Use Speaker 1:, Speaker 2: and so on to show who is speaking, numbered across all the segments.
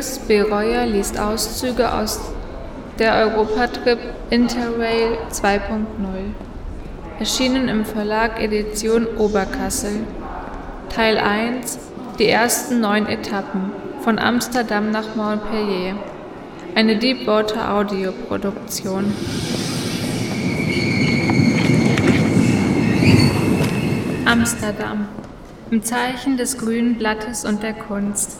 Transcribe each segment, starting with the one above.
Speaker 1: Louis B. Royer liest Auszüge aus der Europatrip Interrail 2.0. Erschienen im Verlag Edition Oberkassel. Teil 1 Die ersten neun Etappen von Amsterdam nach Montpellier. Eine Deepwater Audioproduktion. Amsterdam. Im Zeichen des grünen Blattes und der Kunst.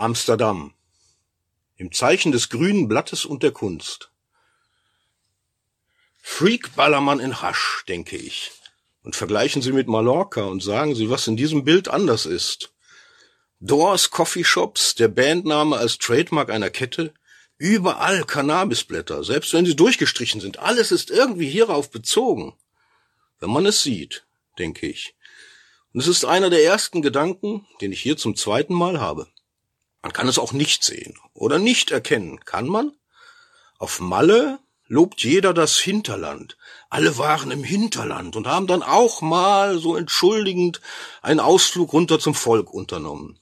Speaker 2: Amsterdam. Im Zeichen des grünen Blattes und der Kunst. Freak Ballermann in Hasch, denke ich. Und vergleichen Sie mit Mallorca und sagen Sie, was in diesem Bild anders ist. Doors Coffee Shops, der Bandname als Trademark einer Kette, überall Cannabisblätter, selbst wenn sie durchgestrichen sind. Alles ist irgendwie hierauf bezogen. Wenn man es sieht, denke ich. Und es ist einer der ersten Gedanken, den ich hier zum zweiten Mal habe. Man kann es auch nicht sehen oder nicht erkennen. Kann man? Auf Malle lobt jeder das Hinterland. Alle waren im Hinterland und haben dann auch mal so entschuldigend einen Ausflug runter zum Volk unternommen.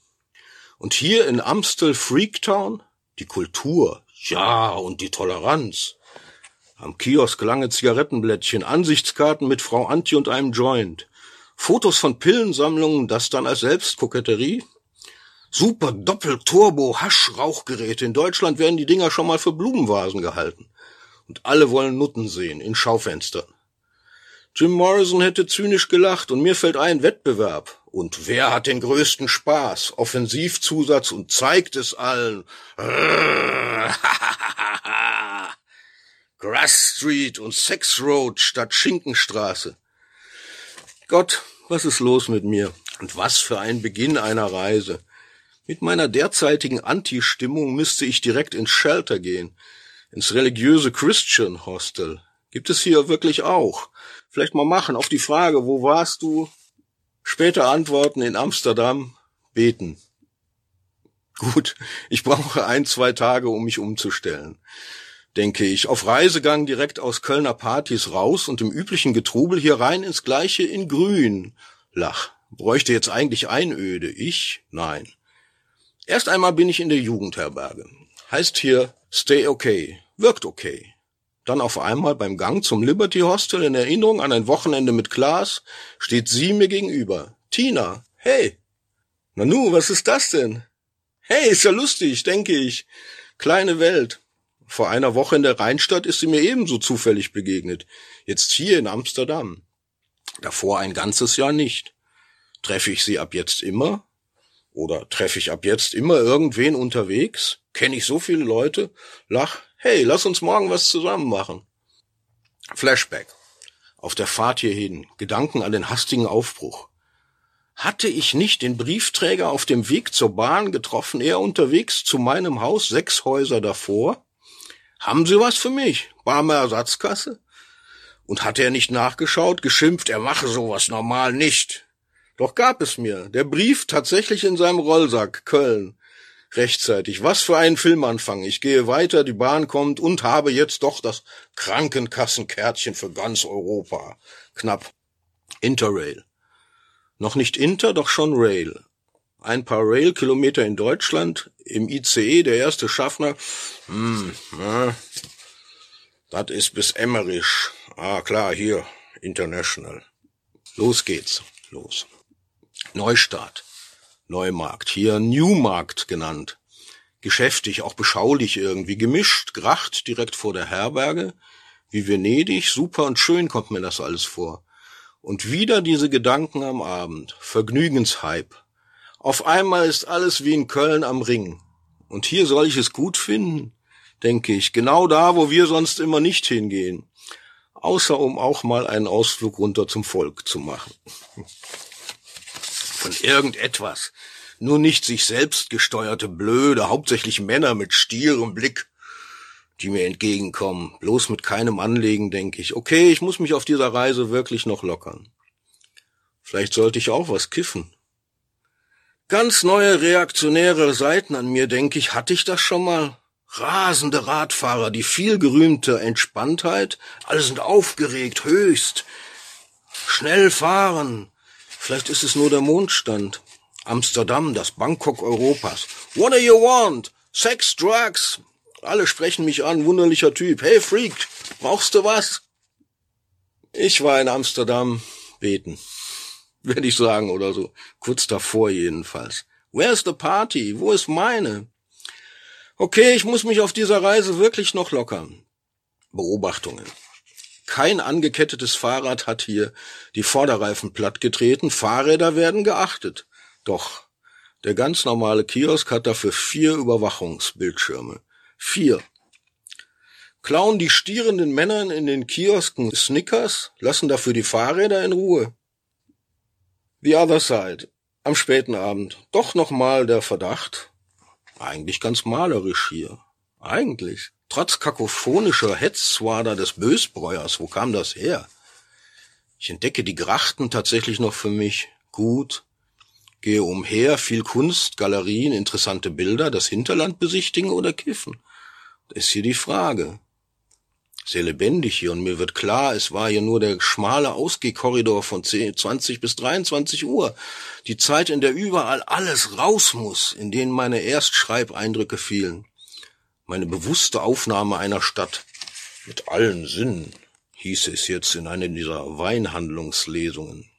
Speaker 2: Und hier in Amstel Freaktown die Kultur, ja, und die Toleranz. Am Kiosk lange Zigarettenblättchen, Ansichtskarten mit Frau Antje und einem Joint. Fotos von Pillensammlungen, das dann als Selbstkoketterie? Super Doppel-Turbo-Hasch-Rauchgeräte. In Deutschland werden die Dinger schon mal für Blumenvasen gehalten. Und alle wollen Nutten sehen, in Schaufenstern. Jim Morrison hätte zynisch gelacht und mir fällt ein Wettbewerb. Und wer hat den größten Spaß? Offensivzusatz und zeigt es allen. Grass Street und Sex Road statt Schinkenstraße. Gott, was ist los mit mir? Und was für ein Beginn einer Reise. Mit meiner derzeitigen Anti-Stimmung müsste ich direkt ins Shelter gehen, ins religiöse Christian Hostel. Gibt es hier wirklich auch. Vielleicht mal machen auf die Frage, wo warst du? Später antworten in Amsterdam, beten. Gut, ich brauche ein, zwei Tage, um mich umzustellen. Denke ich, auf Reisegang direkt aus Kölner Partys raus und im üblichen Getrubel hier rein ins Gleiche in Grün. Lach. Bräuchte jetzt eigentlich Einöde. Ich? Nein. Erst einmal bin ich in der Jugendherberge. Heißt hier Stay okay, wirkt okay. Dann auf einmal beim Gang zum Liberty Hostel in Erinnerung an ein Wochenende mit Klaas steht sie mir gegenüber. Tina, hey. Nanu, was ist das denn? Hey, ist ja lustig, denke ich. Kleine Welt. Vor einer Woche in der Rheinstadt ist sie mir ebenso zufällig begegnet. Jetzt hier in Amsterdam. Davor ein ganzes Jahr nicht. Treffe ich sie ab jetzt immer? Oder treffe ich ab jetzt immer irgendwen unterwegs? Kenne ich so viele Leute? Lach, hey, lass uns morgen was zusammen machen. Flashback. Auf der Fahrt hierhin, Gedanken an den hastigen Aufbruch. Hatte ich nicht den Briefträger auf dem Weg zur Bahn getroffen, er unterwegs zu meinem Haus, sechs Häuser davor? Haben Sie was für mich? Barmer Ersatzkasse? Und hat er nicht nachgeschaut, geschimpft, er mache sowas normal nicht. Doch gab es mir. Der Brief tatsächlich in seinem Rollsack, Köln. Rechtzeitig. Was für ein Filmanfang. Ich gehe weiter, die Bahn kommt und habe jetzt doch das Krankenkassenkärtchen für ganz Europa. Knapp. Interrail. Noch nicht Inter, doch schon Rail. Ein paar Rail-Kilometer in Deutschland, im ICE, der erste Schaffner. Hm, na, das ist bis Emmerich. Ah, klar, hier, International. Los geht's. Los. Neustart, Neumarkt, hier Newmarkt genannt. Geschäftig, auch beschaulich irgendwie, gemischt, Gracht direkt vor der Herberge, wie Venedig, super und schön kommt mir das alles vor. Und wieder diese Gedanken am Abend, Vergnügenshype. Auf einmal ist alles wie in Köln am Ring. Und hier soll ich es gut finden, denke ich, genau da, wo wir sonst immer nicht hingehen. Außer um auch mal einen Ausflug runter zum Volk zu machen von irgendetwas. Nur nicht sich selbst gesteuerte Blöde, hauptsächlich Männer mit stierem Blick, die mir entgegenkommen. Bloß mit keinem Anlegen denke ich, okay, ich muss mich auf dieser Reise wirklich noch lockern. Vielleicht sollte ich auch was kiffen. Ganz neue reaktionäre Seiten an mir, denke ich, hatte ich das schon mal? Rasende Radfahrer, die viel gerühmte Entspanntheit, alle sind aufgeregt, höchst. Schnell fahren, Vielleicht ist es nur der Mondstand. Amsterdam, das Bangkok Europas. What do you want? Sex, Drugs. Alle sprechen mich an, wunderlicher Typ. Hey Freak, brauchst du was? Ich war in Amsterdam beten, werde ich sagen oder so. Kurz davor jedenfalls. Where's the party? Wo ist meine? Okay, ich muss mich auf dieser Reise wirklich noch lockern. Beobachtungen. Kein angekettetes Fahrrad hat hier die Vorderreifen plattgetreten, Fahrräder werden geachtet. Doch der ganz normale Kiosk hat dafür vier Überwachungsbildschirme. Vier. Klauen die stierenden Männer in den Kiosken Snickers, lassen dafür die Fahrräder in Ruhe. The Other Side. Am späten Abend. Doch nochmal der Verdacht. Eigentlich ganz malerisch hier. Eigentlich. Trotz kakophonischer Hetzwader des Bösbräuers. Wo kam das her? Ich entdecke die Grachten tatsächlich noch für mich. Gut. Gehe umher, viel Kunst, Galerien, interessante Bilder, das Hinterland besichtigen oder kiffen. Das ist hier die Frage sehr lebendig hier und mir wird klar, es war hier nur der schmale Ausgehkorridor von 10, 20 bis 23 Uhr. Die Zeit, in der überall alles raus muss, in denen meine Erstschreibeindrücke fielen. Meine bewusste Aufnahme einer Stadt mit allen Sinnen, hieß es jetzt in einer dieser Weinhandlungslesungen.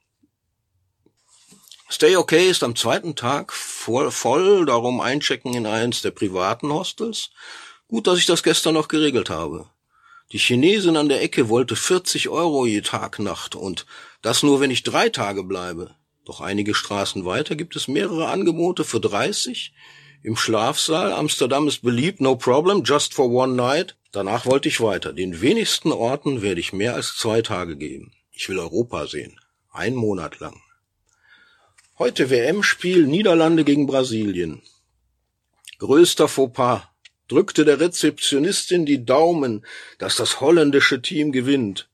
Speaker 2: Stay Okay ist am zweiten Tag voll, voll, darum einchecken in eins der privaten Hostels. Gut, dass ich das gestern noch geregelt habe. Die Chinesin an der Ecke wollte 40 Euro je Tag Nacht und das nur, wenn ich drei Tage bleibe. Doch einige Straßen weiter gibt es mehrere Angebote für 30. Im Schlafsaal, Amsterdam ist beliebt, no problem, just for one night. Danach wollte ich weiter. Den wenigsten Orten werde ich mehr als zwei Tage geben. Ich will Europa sehen. Ein Monat lang. Heute WM-Spiel Niederlande gegen Brasilien. Größter Fauxpas drückte der Rezeptionistin die Daumen, dass das holländische Team gewinnt.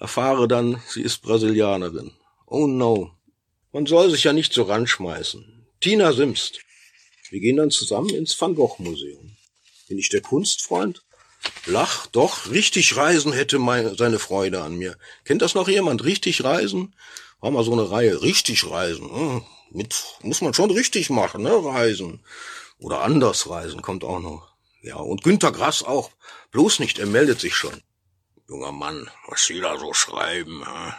Speaker 2: Erfahre dann, sie ist Brasilianerin. Oh no. Man soll sich ja nicht so ranschmeißen. Tina Simst. Wir gehen dann zusammen ins Van Gogh Museum. Bin ich der Kunstfreund? Lach, doch, richtig reisen hätte meine, seine Freude an mir. Kennt das noch jemand? Richtig reisen? War mal so eine Reihe. Richtig reisen. Hm, mit, muss man schon richtig machen, ne? Reisen. Oder anders reisen kommt auch noch. Ja, und Günter Grass auch. Bloß nicht, er meldet sich schon. Junger Mann, was Sie da so schreiben. Hä?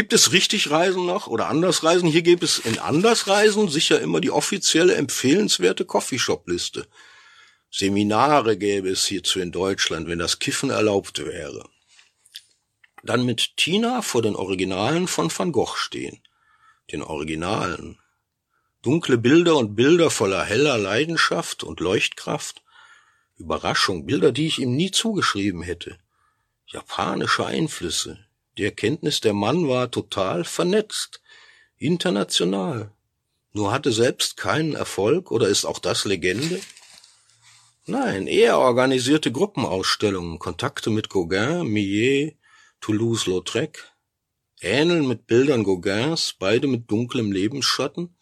Speaker 2: Gibt es richtig Reisen noch oder Andersreisen? Hier gibt es in Andersreisen sicher immer die offizielle empfehlenswerte Coffeeshop-Liste. Seminare gäbe es hierzu in Deutschland, wenn das Kiffen erlaubt wäre. Dann mit Tina vor den Originalen von Van Gogh stehen. Den Originalen. Dunkle Bilder und Bilder voller heller Leidenschaft und Leuchtkraft Überraschung, Bilder, die ich ihm nie zugeschrieben hätte. Japanische Einflüsse. Die Erkenntnis, der Mann war total vernetzt. International. Nur hatte selbst keinen Erfolg oder ist auch das Legende? Nein, er organisierte Gruppenausstellungen, Kontakte mit Gauguin, Millet, Toulouse-Lautrec, ähneln mit Bildern Gauguins, beide mit dunklem Lebensschatten,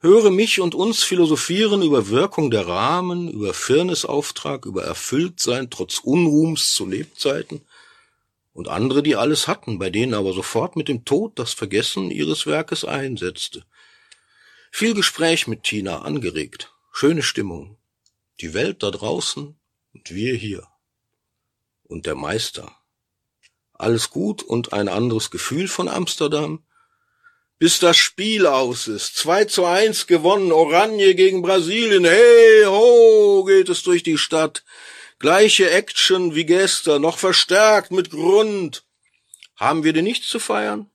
Speaker 2: Höre mich und uns philosophieren über Wirkung der Rahmen, über Firnisauftrag, über Erfülltsein trotz Unruhms zu Lebzeiten und andere, die alles hatten, bei denen aber sofort mit dem Tod das Vergessen ihres Werkes einsetzte. Viel Gespräch mit Tina angeregt, schöne Stimmung, die Welt da draußen und wir hier. Und der Meister. Alles gut und ein anderes Gefühl von Amsterdam, bis das Spiel aus ist. 2 zu 1 gewonnen, Oranje gegen Brasilien. Hey, ho, geht es durch die Stadt. Gleiche Action wie gestern, noch verstärkt mit Grund. Haben wir denn nichts zu feiern?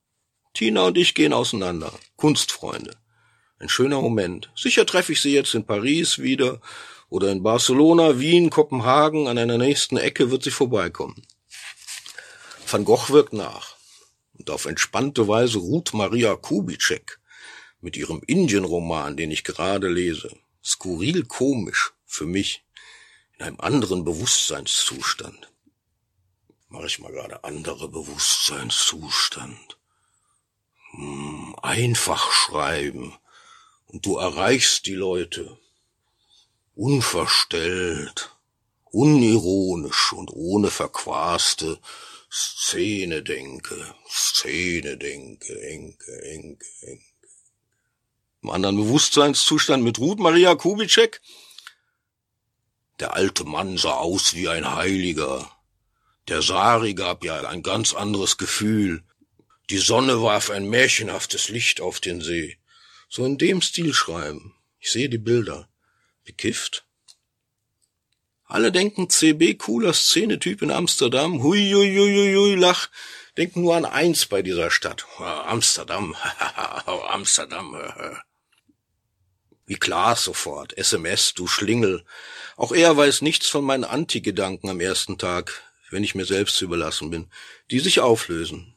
Speaker 2: Tina und ich gehen auseinander. Kunstfreunde. Ein schöner Moment. Sicher treffe ich sie jetzt in Paris wieder oder in Barcelona, Wien, Kopenhagen. An einer nächsten Ecke wird sie vorbeikommen. Van Gogh wirkt nach und auf entspannte Weise ruht Maria Kubitschek mit ihrem Indienroman, den ich gerade lese, skurril komisch für mich, in einem anderen Bewusstseinszustand. Mache ich mal gerade andere Bewusstseinszustand. Hm, einfach schreiben und du erreichst die Leute. Unverstellt, unironisch und ohne verquaste Szene denke, Szene denke, enke, enke, enke. im anderen Bewusstseinszustand mit Ruth Maria Kubitschek. Der alte Mann sah aus wie ein Heiliger. Der Sari gab ja ein ganz anderes Gefühl. Die Sonne warf ein märchenhaftes Licht auf den See. So in dem Stil schreiben. Ich sehe die Bilder. Bekifft? Alle denken CB cooler Szenetyp in Amsterdam. Hui, hui, hui, hui, hui, lach. Denken nur an eins bei dieser Stadt. Amsterdam. Amsterdam. Wie klar sofort. SMS, du Schlingel. Auch er weiß nichts von meinen Anti-Gedanken am ersten Tag, wenn ich mir selbst überlassen bin, die sich auflösen.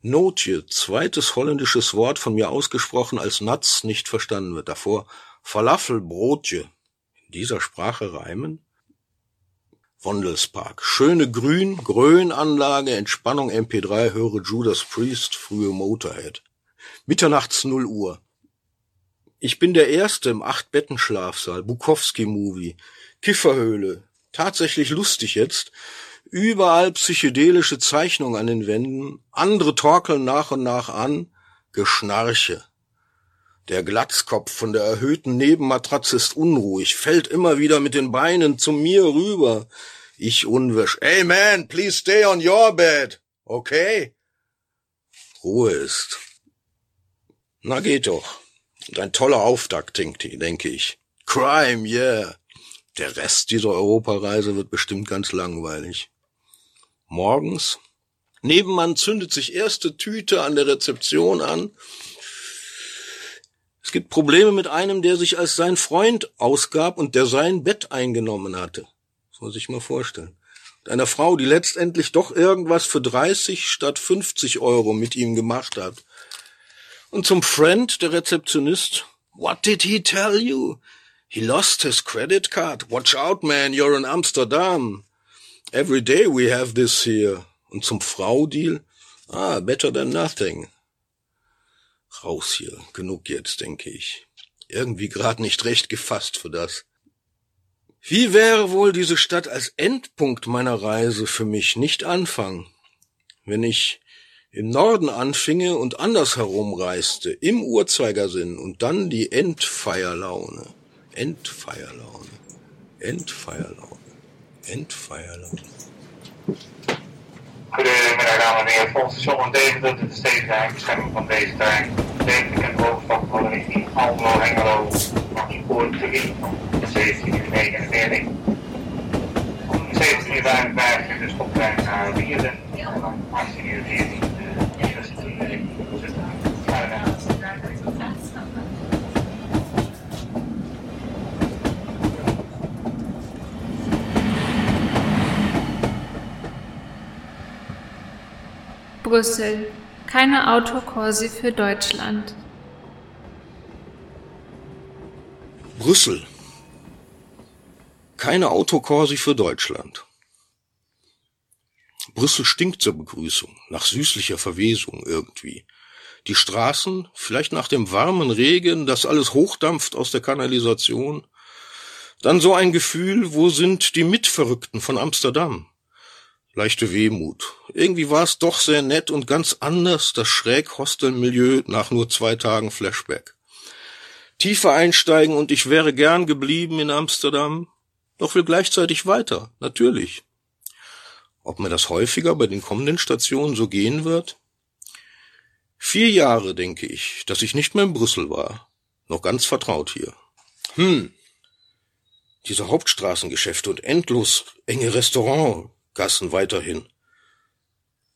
Speaker 2: Notje, zweites holländisches Wort von mir ausgesprochen als Natz nicht verstanden wird. Davor Falafel, Brotje. In dieser Sprache reimen? Wondelspark. Schöne Grün, Grönanlage, Entspannung MP3, höre Judas Priest, frühe Motorhead. Mitternachts 0 Uhr. Ich bin der Erste im Acht-Betten-Schlafsaal, Bukowski-Movie, Kifferhöhle. Tatsächlich lustig jetzt. Überall psychedelische Zeichnungen an den Wänden, andere torkeln nach und nach an, Geschnarche. Der Glatzkopf von der erhöhten Nebenmatratze ist unruhig, fällt immer wieder mit den Beinen zu mir rüber. Ich unwirsch. Hey man, please stay on your bed. Okay? Ruhe ist. Na geht doch. Und ein toller Auftakt, denke ich. Crime, yeah. Der Rest dieser Europareise wird bestimmt ganz langweilig morgens. Nebenmann zündet sich erste Tüte an der Rezeption an. Es gibt Probleme mit einem, der sich als sein Freund ausgab und der sein Bett eingenommen hatte. Das muss ich mal vorstellen. Und einer Frau, die letztendlich doch irgendwas für 30 statt 50 Euro mit ihm gemacht hat. Und zum Friend, der Rezeptionist, What did he tell you? He lost his credit card. Watch out, man, you're in Amsterdam. Every day we have this here. Und zum Frau-Deal? Ah, better than nothing. Raus hier. Genug jetzt, denke ich. Irgendwie grad nicht recht gefasst für das. Wie wäre wohl diese Stadt als Endpunkt meiner Reise für mich, nicht Anfang? Wenn ich im Norden anfinge und andersherum reiste, im Uhrzeigersinn und dann die Endfeierlaune. Endfeierlaune. Endfeierlaune. Endfeierland.
Speaker 3: Goedemiddag dames en heren. Volgens station Deventer de stedelijke bestemming van deze trein. Deventer en hoofdstad worden richting Almelo, Hengelo. Van spoor 3 van 17 uur 49. Om 17 uur 55 de stoptrein naar Wierden. En dan 18 uur 14 de eerste richting
Speaker 1: Brüssel. Keine Autokorsi für Deutschland.
Speaker 2: Brüssel. Keine Autokorsi für Deutschland. Brüssel stinkt zur Begrüßung, nach süßlicher Verwesung irgendwie. Die Straßen, vielleicht nach dem warmen Regen, das alles hochdampft aus der Kanalisation. Dann so ein Gefühl, wo sind die Mitverrückten von Amsterdam? Leichte Wehmut. Irgendwie war es doch sehr nett und ganz anders, das Schräg-Hostel-Milieu nach nur zwei Tagen Flashback. Tiefer einsteigen und ich wäre gern geblieben in Amsterdam, doch will gleichzeitig weiter, natürlich. Ob mir das häufiger bei den kommenden Stationen so gehen wird? Vier Jahre, denke ich, dass ich nicht mehr in Brüssel war. Noch ganz vertraut hier. Hm. Diese Hauptstraßengeschäfte und endlos enge Restaurant, Gassen weiterhin.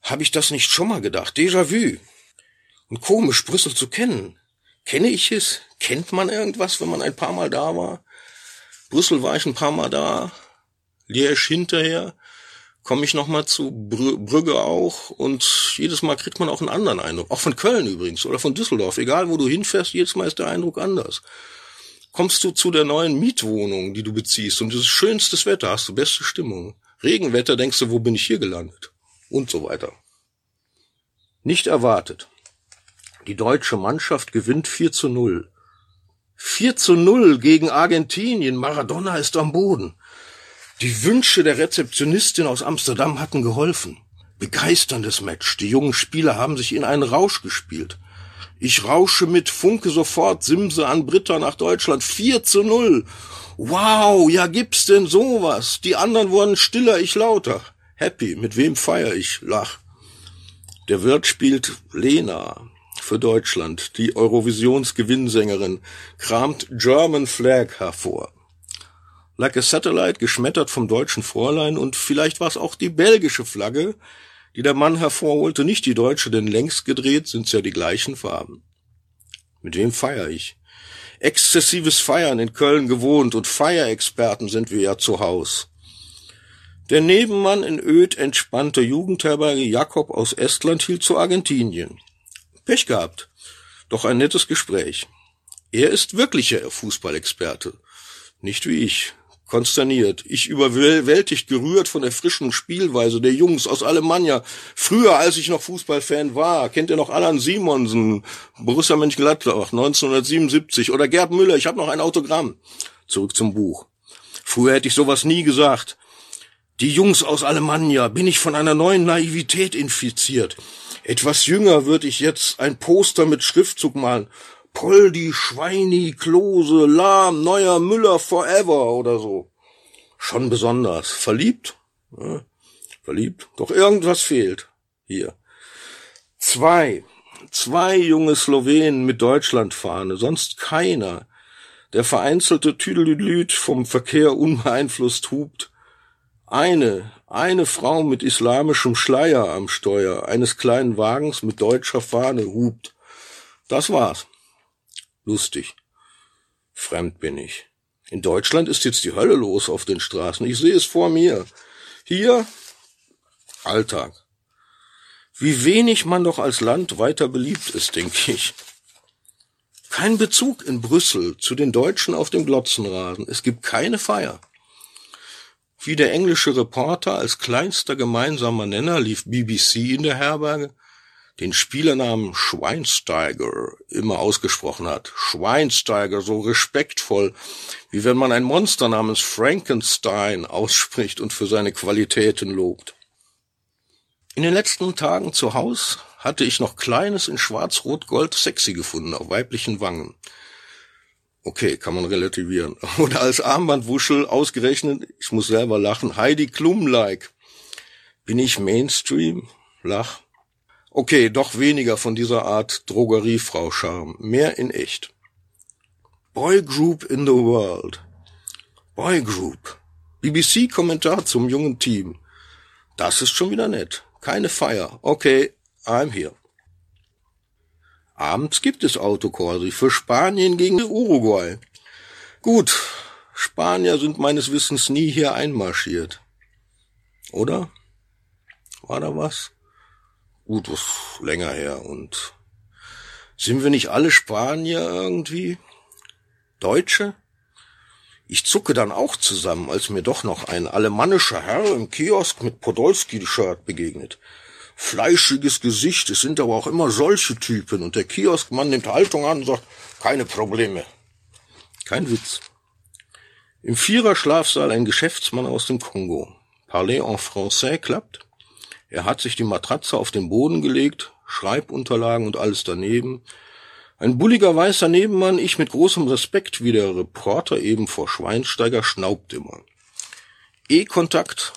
Speaker 2: Hab ich das nicht schon mal gedacht? Déjà-vu. Und komisch, Brüssel zu kennen. Kenne ich es? Kennt man irgendwas, wenn man ein paar Mal da war? Brüssel war ich ein paar Mal da. Liège hinterher. Komme ich noch mal zu Brü Brügge auch. Und jedes Mal kriegt man auch einen anderen Eindruck. Auch von Köln übrigens oder von Düsseldorf. Egal, wo du hinfährst, jedes Mal ist der Eindruck anders. Kommst du zu der neuen Mietwohnung, die du beziehst und dieses schönstes Wetter, hast du beste Stimmung. Regenwetter denkst du, wo bin ich hier gelandet? Und so weiter. Nicht erwartet. Die deutsche Mannschaft gewinnt 4 zu 0. 4 zu 0 gegen Argentinien. Maradona ist am Boden. Die Wünsche der Rezeptionistin aus Amsterdam hatten geholfen. Begeisterndes Match. Die jungen Spieler haben sich in einen Rausch gespielt. Ich rausche mit, funke sofort Simse an Britta nach Deutschland. 4 zu 0. Wow, ja gibt's denn sowas? Die anderen wurden stiller, ich lauter. Happy, mit wem feier ich? Lach. Der Wirt spielt Lena für Deutschland, die Eurovisionsgewinnsängerin, kramt German Flag hervor. Like a Satellite, geschmettert vom deutschen Fräulein und vielleicht war es auch die belgische Flagge, die der Mann hervorholte, nicht die deutsche, denn längst gedreht sind's ja die gleichen Farben. Mit wem feier ich? Exzessives Feiern in Köln gewohnt und Feierexperten sind wir ja zu Haus. Der Nebenmann in öd entspannter Jugendherberge Jakob aus Estland hielt zu Argentinien. Pech gehabt. Doch ein nettes Gespräch. Er ist wirklicher Fußballexperte. Nicht wie ich konsterniert. Ich überwältigt gerührt von der frischen Spielweise der Jungs aus Alemannia. Früher, als ich noch Fußballfan war, kennt ihr noch Alan Simonsen, Borussia Mönchengladbach, 1977 oder Gerd Müller, ich habe noch ein Autogramm. Zurück zum Buch. Früher hätte ich sowas nie gesagt. Die Jungs aus Alemannia, bin ich von einer neuen Naivität infiziert. Etwas jünger würde ich jetzt ein Poster mit Schriftzug malen. Poldi, Schweini, Klose, Lahm, Neuer, Müller, Forever oder so. Schon besonders. Verliebt? Ja, verliebt. Doch irgendwas fehlt. Hier. Zwei. Zwei junge Slowenen mit Deutschlandfahne, sonst keiner. Der vereinzelte Tüdelüdlüd vom Verkehr unbeeinflusst hupt. Eine, eine Frau mit islamischem Schleier am Steuer eines kleinen Wagens mit deutscher Fahne hupt. Das war's. Lustig. Fremd bin ich. In Deutschland ist jetzt die Hölle los auf den Straßen. Ich sehe es vor mir. Hier Alltag. Wie wenig man doch als Land weiter beliebt ist, denke ich. Kein Bezug in Brüssel zu den Deutschen auf dem Glotzenrasen. Es gibt keine Feier. Wie der englische Reporter als kleinster gemeinsamer Nenner lief BBC in der Herberge den Spielernamen Schweinsteiger immer ausgesprochen hat. Schweinsteiger, so respektvoll, wie wenn man ein Monster namens Frankenstein ausspricht und für seine Qualitäten lobt. In den letzten Tagen zu Haus hatte ich noch Kleines in Schwarz-Rot-Gold sexy gefunden auf weiblichen Wangen. Okay, kann man relativieren. Oder als Armbandwuschel ausgerechnet, ich muss selber lachen, Heidi Klum-like. Bin ich Mainstream? Lach. Okay, doch weniger von dieser Art Drogeriefrau-Charme, mehr in echt. Boy Group in the World. Boy Group. BBC-Kommentar zum jungen Team. Das ist schon wieder nett. Keine Feier. Okay, I'm here. Abends gibt es Autokorsi für Spanien gegen Uruguay. Gut, Spanier sind meines Wissens nie hier einmarschiert. Oder? War da was? Gut, das ist länger her. Und sind wir nicht alle Spanier irgendwie? Deutsche? Ich zucke dann auch zusammen, als mir doch noch ein alemannischer Herr im Kiosk mit Podolski-Shirt begegnet. Fleischiges Gesicht, es sind aber auch immer solche Typen, und der Kioskmann nimmt Haltung an und sagt, keine Probleme. Kein Witz. Im Viererschlafsaal ein Geschäftsmann aus dem Kongo. Parler en français klappt. Er hat sich die Matratze auf den Boden gelegt, Schreibunterlagen und alles daneben. Ein bulliger weißer Nebenmann, ich mit großem Respekt, wie der Reporter eben vor Schweinsteiger, schnaubt immer. E-Kontakt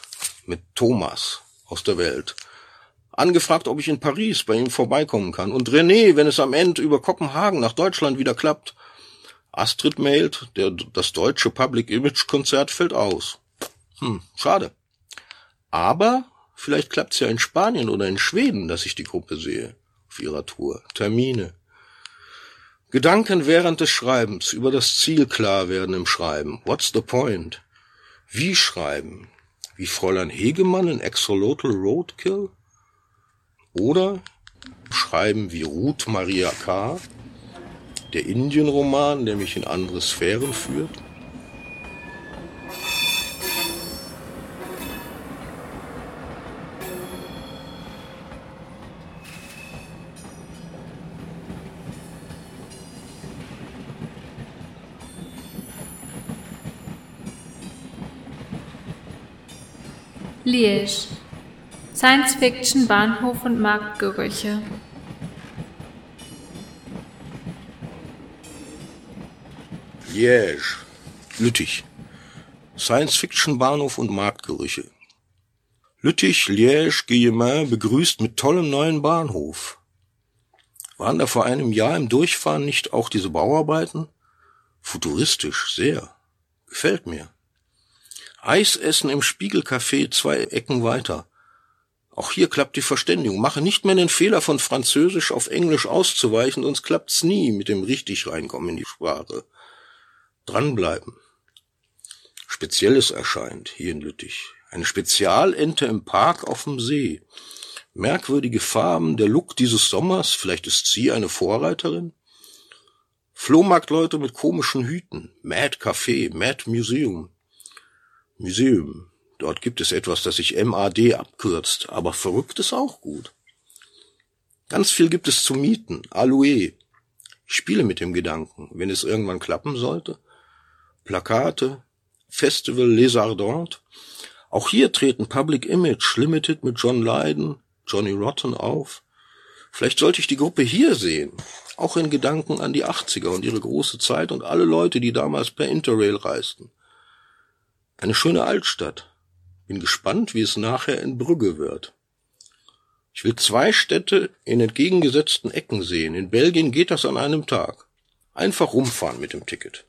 Speaker 2: mit Thomas aus der Welt. Angefragt, ob ich in Paris bei ihm vorbeikommen kann. Und René, wenn es am Ende über Kopenhagen nach Deutschland wieder klappt. Astrid mailt, der, das deutsche Public Image Konzert fällt aus. Hm, schade. Aber Vielleicht klappt's ja in Spanien oder in Schweden, dass ich die Gruppe sehe. Auf ihrer Tour. Termine. Gedanken während des Schreibens über das Ziel klar werden im Schreiben. What's the point? Wie schreiben? Wie Fräulein Hegemann in Exolotl Roadkill? Oder schreiben wie Ruth Maria K., der Indienroman, der mich in andere Sphären führt?
Speaker 1: Liege. Science Fiction, Bahnhof und Marktgerüche.
Speaker 2: Liege. Lüttich. Science Fiction, Bahnhof und Marktgerüche. Lüttich, Liege, Guillemin begrüßt mit tollem neuen Bahnhof. Waren da vor einem Jahr im Durchfahren nicht auch diese Bauarbeiten? Futuristisch, sehr. Gefällt mir. Eis essen im Spiegelcafé zwei Ecken weiter. Auch hier klappt die Verständigung. Mache nicht mehr den Fehler von Französisch auf Englisch auszuweichen, sonst klappt's nie mit dem richtig reinkommen in die Sprache. Dranbleiben. Spezielles erscheint hier in Lüttich. Eine Spezialente im Park auf dem See. Merkwürdige Farben, der Look dieses Sommers, vielleicht ist sie eine Vorreiterin? Flohmarktleute mit komischen Hüten. Mad Café, Mad Museum. Museum. Dort gibt es etwas, das sich MAD abkürzt, aber verrückt ist auch gut. Ganz viel gibt es zu mieten. Aloe. Ich spiele mit dem Gedanken, wenn es irgendwann klappen sollte. Plakate, Festival Les Ardentes. Auch hier treten Public Image Limited mit John Lydon, Johnny Rotten auf. Vielleicht sollte ich die Gruppe hier sehen. Auch in Gedanken an die 80er und ihre große Zeit und alle Leute, die damals per Interrail reisten. Eine schöne Altstadt. Bin gespannt, wie es nachher in Brügge wird. Ich will zwei Städte in entgegengesetzten Ecken sehen. In Belgien geht das an einem Tag. Einfach rumfahren mit dem Ticket.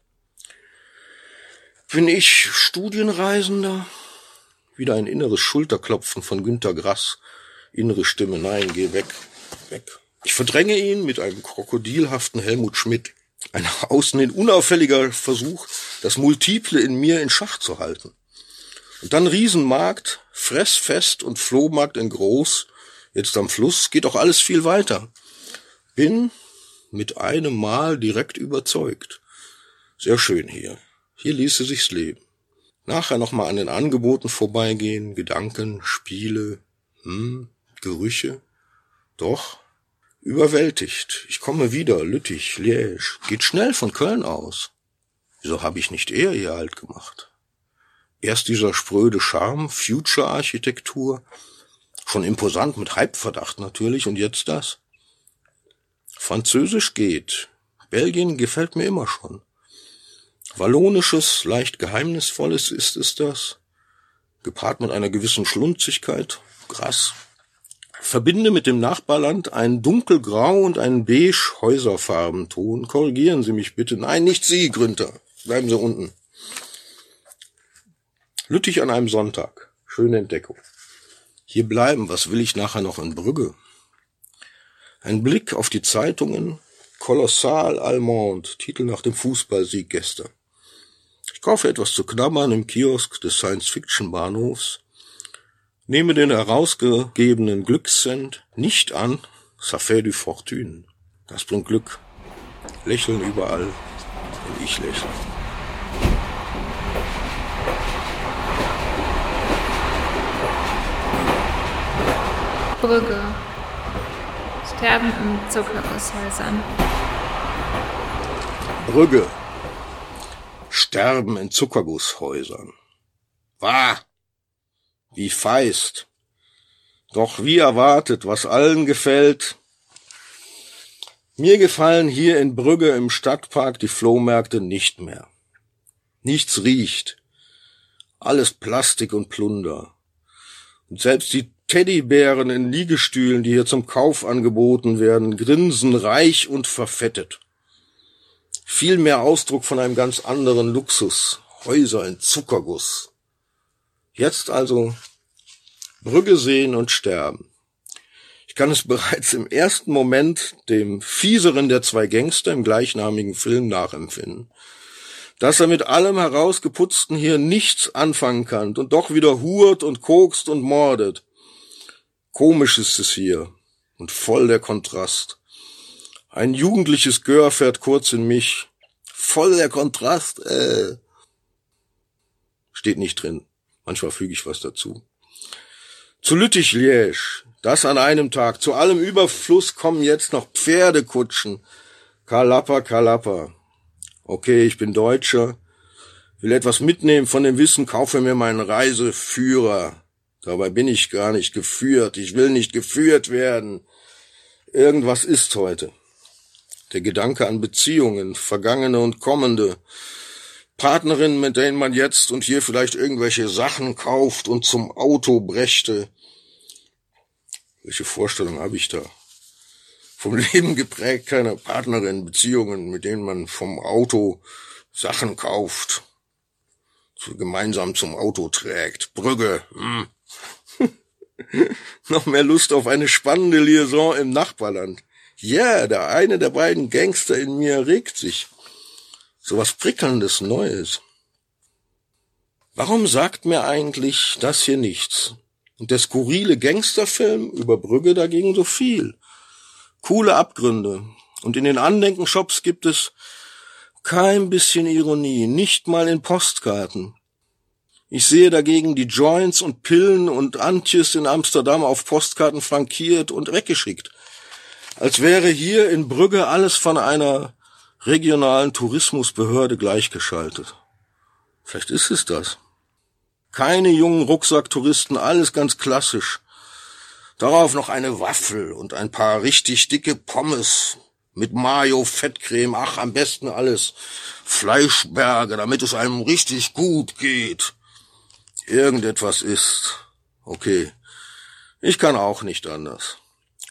Speaker 2: Bin ich Studienreisender? Wieder ein inneres Schulterklopfen von Günter Grass. Innere Stimme, nein, geh weg, weg. Ich verdränge ihn mit einem krokodilhaften Helmut Schmidt. Ein außen unauffälliger Versuch, das Multiple in mir in Schach zu halten. Und dann Riesenmarkt, Fressfest und Flohmarkt in Groß, jetzt am Fluss, geht auch alles viel weiter. Bin mit einem Mal direkt überzeugt. Sehr schön hier. Hier ließe sich's leben. Nachher nochmal an den Angeboten vorbeigehen, Gedanken, Spiele, hm, Gerüche. Doch, Überwältigt. Ich komme wieder. Lüttich, Liège. Geht schnell von Köln aus. Wieso habe ich nicht eher hier halt gemacht? Erst dieser spröde Charme, Future-Architektur. Schon imposant mit Halbverdacht natürlich. Und jetzt das? Französisch geht. Belgien gefällt mir immer schon. Wallonisches, leicht geheimnisvolles ist es das. Gepaart mit einer gewissen Schlunzigkeit. Krass verbinde mit dem Nachbarland einen dunkelgrau und einen beige Häuserfarbenton. Korrigieren Sie mich bitte. Nein, nicht Sie, Grünter. Bleiben Sie unten. Lüttich an einem Sonntag. Schöne Entdeckung. Hier bleiben. Was will ich nachher noch in Brügge? Ein Blick auf die Zeitungen. Kolossal Allemande. Titel nach dem Fußballsieg gestern. Ich kaufe etwas zu knabbern im Kiosk des Science-Fiction-Bahnhofs Nehme den herausgegebenen Glückscent nicht an, ça fait du fortune. Das bringt Glück. Lächeln überall, wenn ich lächle.
Speaker 1: Brügge. Sterben im Zuckergusshäusern.
Speaker 2: Brügge. Sterben in Zuckergusshäusern. Wahr! Wie feist. Doch wie erwartet, was allen gefällt. Mir gefallen hier in Brügge im Stadtpark die Flohmärkte nicht mehr. Nichts riecht. Alles Plastik und Plunder. Und selbst die Teddybären in Liegestühlen, die hier zum Kauf angeboten werden, grinsen reich und verfettet. Viel mehr Ausdruck von einem ganz anderen Luxus. Häuser in Zuckerguss. Jetzt also Brügge sehen und sterben. Ich kann es bereits im ersten Moment dem fieseren der zwei Gangster im gleichnamigen Film nachempfinden. Dass er mit allem herausgeputzten hier nichts anfangen kann und doch wieder hurt und kokst und mordet. Komisch ist es hier und voll der Kontrast. Ein jugendliches Gör fährt kurz in mich. Voll der Kontrast, äh. Steht nicht drin. Manchmal füge ich was dazu. Zu Lüttich Liège, das an einem Tag. Zu allem Überfluss kommen jetzt noch Pferdekutschen. Kalappa, Kalappa. Okay, ich bin Deutscher, will etwas mitnehmen von dem Wissen, kaufe mir meinen Reiseführer. Dabei bin ich gar nicht geführt. Ich will nicht geführt werden. Irgendwas ist heute. Der Gedanke an Beziehungen, vergangene und kommende, Partnerinnen, mit denen man jetzt und hier vielleicht irgendwelche Sachen kauft und zum Auto brächte. Welche Vorstellung habe ich da? Vom Leben geprägt, keine Partnerin, Beziehungen, mit denen man vom Auto Sachen kauft, gemeinsam zum Auto trägt. Brügge. Hm. Noch mehr Lust auf eine spannende Liaison im Nachbarland. Ja, yeah, der eine der beiden Gangster in mir regt sich. So was Prickelndes Neues. Warum sagt mir eigentlich das hier nichts? Und der skurrile Gangsterfilm über Brügge dagegen so viel. Coole Abgründe. Und in den Andenkenshops gibt es kein bisschen Ironie, nicht mal in Postkarten. Ich sehe dagegen die Joints und Pillen und Antjes in Amsterdam auf Postkarten frankiert und weggeschickt. Als wäre hier in Brügge alles von einer regionalen Tourismusbehörde gleichgeschaltet. Vielleicht ist es das. Keine jungen Rucksacktouristen, alles ganz klassisch. Darauf noch eine Waffel und ein paar richtig dicke Pommes mit Mayo, Fettcreme, ach, am besten alles. Fleischberge, damit es einem richtig gut geht irgendetwas ist. Okay. Ich kann auch nicht anders.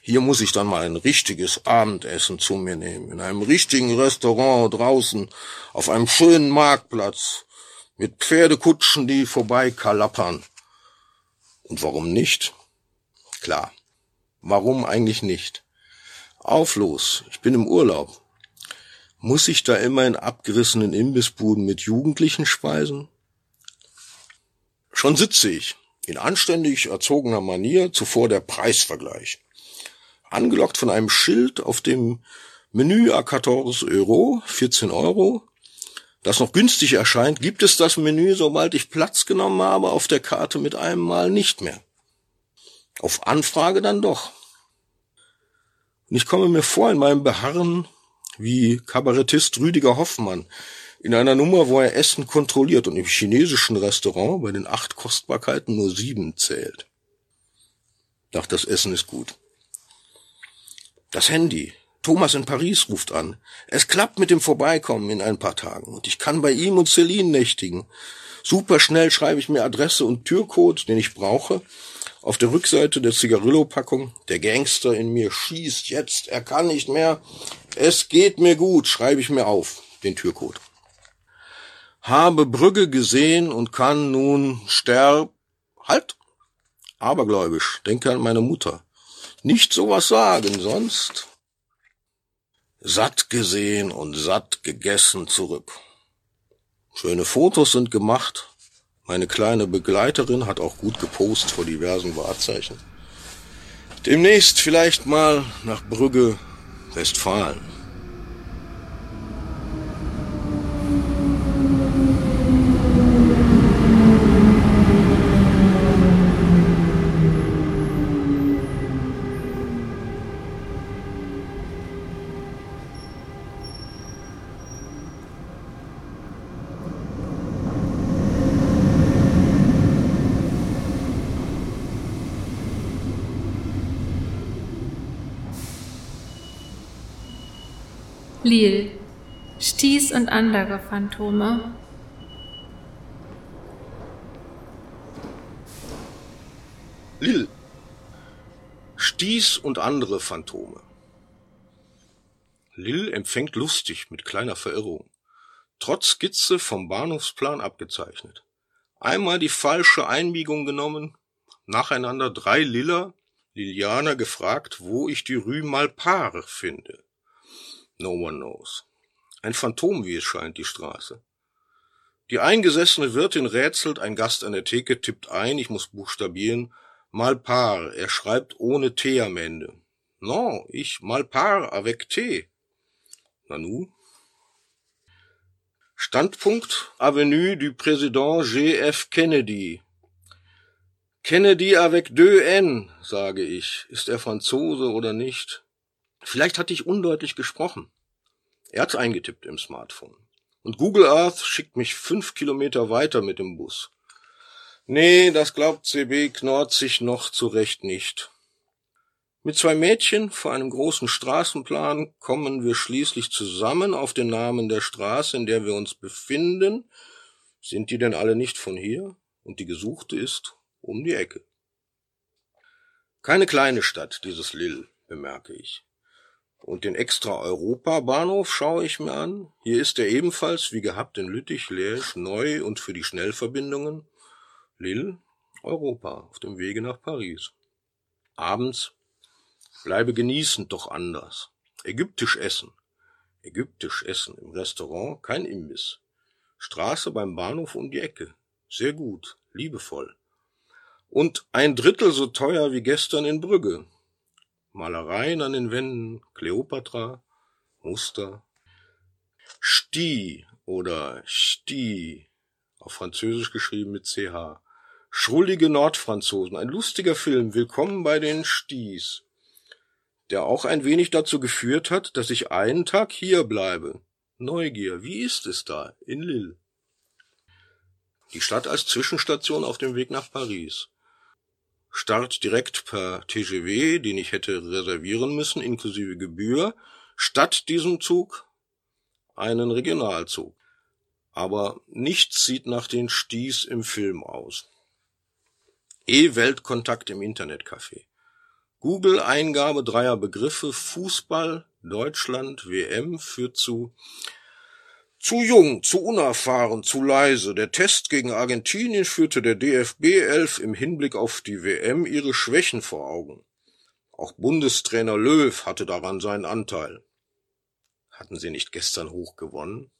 Speaker 2: Hier muss ich dann mal ein richtiges Abendessen zu mir nehmen, in einem richtigen Restaurant draußen, auf einem schönen Marktplatz, mit Pferdekutschen, die vorbei kalappern. Und warum nicht? Klar. Warum eigentlich nicht? Auf los, ich bin im Urlaub. Muss ich da immer in abgerissenen Imbissbuden mit Jugendlichen speisen? Schon sitze ich, in anständig erzogener Manier, zuvor der Preisvergleich. Angelockt von einem Schild auf dem Menü à 14 Euro, 14 Euro, das noch günstig erscheint, gibt es das Menü, sobald ich Platz genommen habe, auf der Karte mit einem Mal nicht mehr. Auf Anfrage dann doch. Und ich komme mir vor in meinem Beharren wie Kabarettist Rüdiger Hoffmann, in einer Nummer, wo er Essen kontrolliert und im chinesischen Restaurant bei den acht Kostbarkeiten nur sieben zählt. Ach, das Essen ist gut. Das Handy. Thomas in Paris ruft an. Es klappt mit dem Vorbeikommen in ein paar Tagen und ich kann bei ihm und Celine nächtigen. Super schnell schreibe ich mir Adresse und Türcode, den ich brauche. Auf der Rückseite der Zigarillo-Packung. Der Gangster in mir schießt jetzt. Er kann nicht mehr. Es geht mir gut, schreibe ich mir auf. Den Türcode habe Brügge gesehen und kann nun sterb, halt, abergläubisch, denke an meine Mutter. Nicht sowas sagen, sonst satt gesehen und satt gegessen zurück. Schöne Fotos sind gemacht. Meine kleine Begleiterin hat auch gut gepost vor diversen Wahrzeichen. Demnächst vielleicht mal nach Brügge, Westfalen.
Speaker 1: Lil, Stieß und andere Phantome.
Speaker 2: Lil, Stieß und andere Phantome. Lil empfängt lustig mit kleiner Verirrung. Trotz Skizze vom Bahnhofsplan abgezeichnet. Einmal die falsche Einbiegung genommen, nacheinander drei Liller, Lilianer gefragt, wo ich die Rue Malpare finde. No one knows. Ein Phantom, wie es scheint, die Straße. Die eingesessene Wirtin rätselt, ein Gast an der Theke tippt ein, ich muss buchstabieren, Malpar, er schreibt ohne T am Ende. Non, ich Malpar avec T. Nanu? Standpunkt Avenue du Président G.F. Kennedy. Kennedy avec deux N, sage ich. Ist er Franzose oder nicht? Vielleicht hatte ich undeutlich gesprochen. Er hat's eingetippt im Smartphone. Und Google Earth schickt mich fünf Kilometer weiter mit dem Bus. Nee, das glaubt CB Knort sich noch zurecht nicht. Mit zwei Mädchen vor einem großen Straßenplan kommen wir schließlich zusammen auf den Namen der Straße, in der wir uns befinden. Sind die denn alle nicht von hier? Und die gesuchte ist um die Ecke. Keine kleine Stadt, dieses Lille, bemerke ich. Und den extra Europa-Bahnhof schaue ich mir an. Hier ist er ebenfalls, wie gehabt in Lüttich, Liège, neu und für die Schnellverbindungen. Lille, Europa, auf dem Wege nach Paris. Abends bleibe genießend doch anders. Ägyptisch essen. Ägyptisch essen im Restaurant, kein Imbiss. Straße beim Bahnhof um die Ecke. Sehr gut, liebevoll. Und ein Drittel so teuer wie gestern in Brügge. Malereien an den Wänden, Kleopatra, Muster. Sti oder Sti, auf Französisch geschrieben mit CH. Schrullige Nordfranzosen, ein lustiger Film, Willkommen bei den Stis, der auch ein wenig dazu geführt hat, dass ich einen Tag hier bleibe. Neugier, wie ist es da in Lille? Die Stadt als Zwischenstation auf dem Weg nach Paris. Start direkt per TGV, den ich hätte reservieren müssen, inklusive Gebühr, statt diesem Zug einen Regionalzug. Aber nichts sieht nach den Sties im Film aus. E-Weltkontakt im Internetcafé. Google-Eingabe dreier Begriffe Fußball, Deutschland, WM führt zu zu jung, zu unerfahren, zu leise. Der Test gegen Argentinien führte der DFB 11 im Hinblick auf die WM ihre Schwächen vor Augen. Auch Bundestrainer Löw hatte daran seinen Anteil. Hatten sie nicht gestern hoch gewonnen?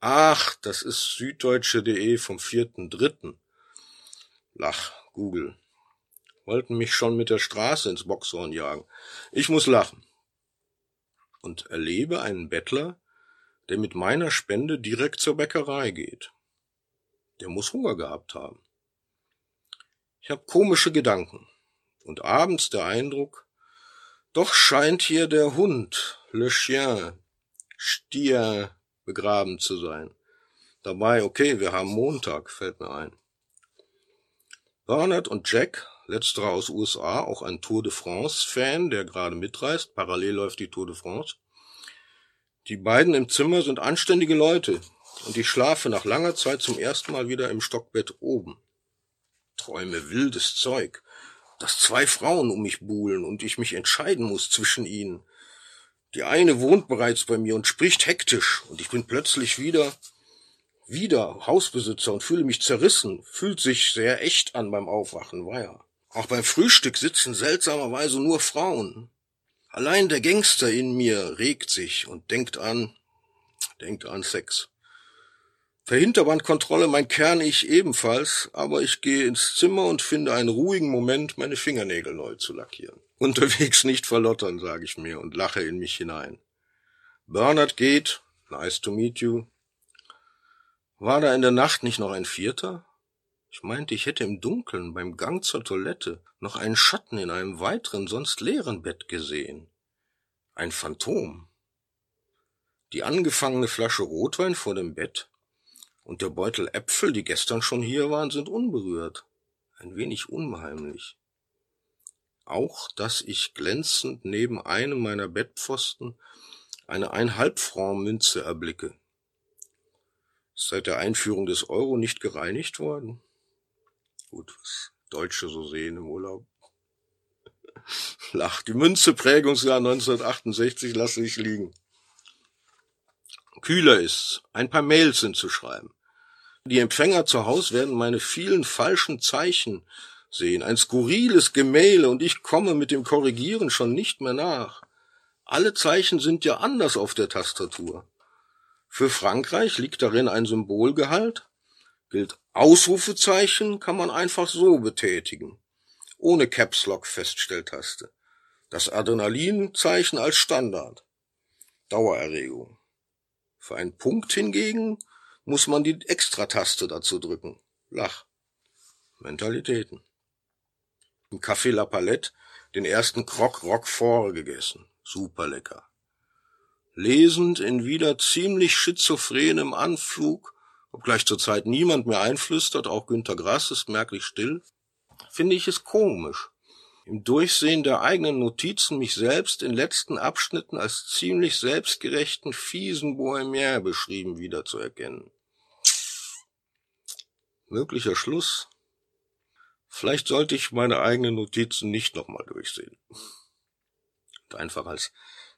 Speaker 2: Ach, das ist süddeutsche.de vom 4.3. Lach, Google. Wollten mich schon mit der Straße ins Boxhorn jagen. Ich muss lachen. Und erlebe einen Bettler, der mit meiner Spende direkt zur Bäckerei geht. Der muss Hunger gehabt haben. Ich habe komische Gedanken und abends der Eindruck, doch scheint hier der Hund, le chien, Stier, begraben zu sein. Dabei, okay, wir haben Montag, fällt mir ein. Bernard und Jack, letzterer aus USA, auch ein Tour de France-Fan, der gerade mitreist, parallel läuft die Tour de France, die beiden im Zimmer sind anständige Leute und ich schlafe nach langer Zeit zum ersten Mal wieder im Stockbett oben. Träume wildes Zeug, dass zwei Frauen um mich buhlen und ich mich entscheiden muss zwischen ihnen. Die eine wohnt bereits bei mir und spricht hektisch und ich bin plötzlich wieder wieder Hausbesitzer und fühle mich zerrissen, fühlt sich sehr echt an beim Aufwachen, weia. Auch beim Frühstück sitzen seltsamerweise nur Frauen. Allein der Gangster in mir regt sich und denkt an, denkt an Sex. Per Hinterbandkontrolle mein Kern ich ebenfalls, aber ich gehe ins Zimmer und finde einen ruhigen Moment, meine Fingernägel neu zu lackieren. Unterwegs nicht verlottern, sage ich mir und lache in mich hinein. Bernard geht, nice to meet you. War da in der Nacht nicht noch ein Vierter? Ich meinte, ich hätte im Dunkeln beim Gang zur Toilette noch einen Schatten in einem weiteren, sonst leeren Bett gesehen. Ein Phantom. Die angefangene Flasche Rotwein vor dem Bett und der Beutel Äpfel, die gestern schon hier waren, sind unberührt. Ein wenig unheimlich. Auch, dass ich glänzend neben einem meiner Bettpfosten eine Einhalbfranc-Münze erblicke. Ist seit der Einführung des Euro nicht gereinigt worden? Gut, was Deutsche so sehen im Urlaub. Lach. Die Münze Prägungsjahr 1968 lasse ich liegen. Kühler ist's. Ein paar Mails sind zu schreiben. Die Empfänger zu Hause werden meine vielen falschen Zeichen sehen. Ein skurriles Gemälde und ich komme mit dem Korrigieren schon nicht mehr nach. Alle Zeichen sind ja anders auf der Tastatur. Für Frankreich liegt darin ein Symbolgehalt, gilt Ausrufezeichen kann man einfach so betätigen, ohne Caps Lock Feststelltaste. Das Adrenalinzeichen als Standard. Dauererregung. Für einen Punkt hingegen muss man die Extrataste dazu drücken. Lach. Mentalitäten. Im Café La Palette den ersten Croc Roquefort gegessen. Super lecker. Lesend in wieder ziemlich schizophrenem Anflug obgleich zurzeit niemand mehr einflüstert, auch Günter Grass ist merklich still, finde ich es komisch, im Durchsehen der eigenen Notizen mich selbst in letzten Abschnitten als ziemlich selbstgerechten, fiesen Bohemier beschrieben wiederzuerkennen. Möglicher Schluss. Vielleicht sollte ich meine eigenen Notizen nicht nochmal durchsehen. Und einfach als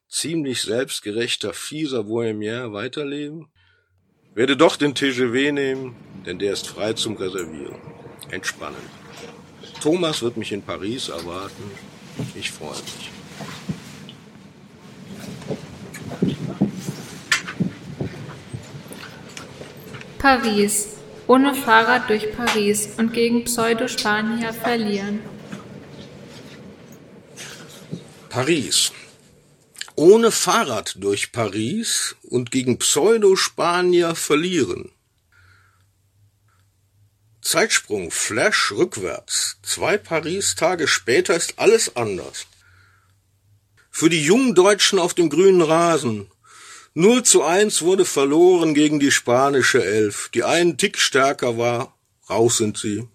Speaker 2: ziemlich selbstgerechter, fieser Bohemier weiterleben? Werde doch den TGW nehmen, denn der ist frei zum Reservieren. Entspannend. Thomas wird mich in Paris erwarten. Ich freue mich.
Speaker 1: Paris. Ohne Fahrrad durch Paris und gegen Pseudo-Spanier verlieren.
Speaker 2: Paris. Ohne Fahrrad durch Paris und gegen Pseudo-Spanier verlieren. Zeitsprung, Flash rückwärts. Zwei Paris-Tage später ist alles anders. Für die jungen Deutschen auf dem grünen Rasen 0 zu 1 wurde verloren gegen die spanische Elf, die einen Tick stärker war. Raus sind sie.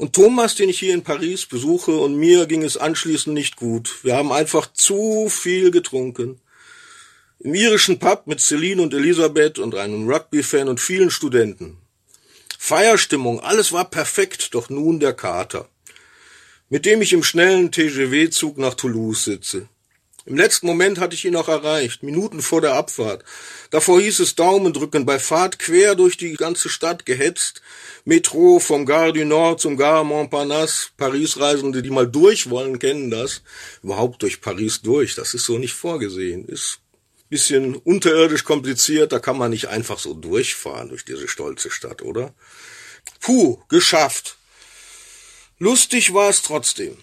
Speaker 2: Und Thomas, den ich hier in Paris besuche, und mir ging es anschließend nicht gut. Wir haben einfach zu viel getrunken. Im irischen Pub mit Celine und Elisabeth und einem Rugby-Fan und vielen Studenten. Feierstimmung, alles war perfekt, doch nun der Kater, mit dem ich im schnellen TGW-Zug nach Toulouse sitze. Im letzten Moment hatte ich ihn noch erreicht, Minuten vor der Abfahrt. Davor hieß es Daumen drücken, bei Fahrt quer durch die ganze Stadt gehetzt. Metro vom Gare du Nord zum Gare Montparnasse. Paris-Reisende, die mal durch wollen, kennen das. Überhaupt durch Paris durch, das ist so nicht vorgesehen. Ist bisschen unterirdisch kompliziert, da kann man nicht einfach so durchfahren durch diese stolze Stadt, oder? Puh, geschafft. Lustig war es trotzdem.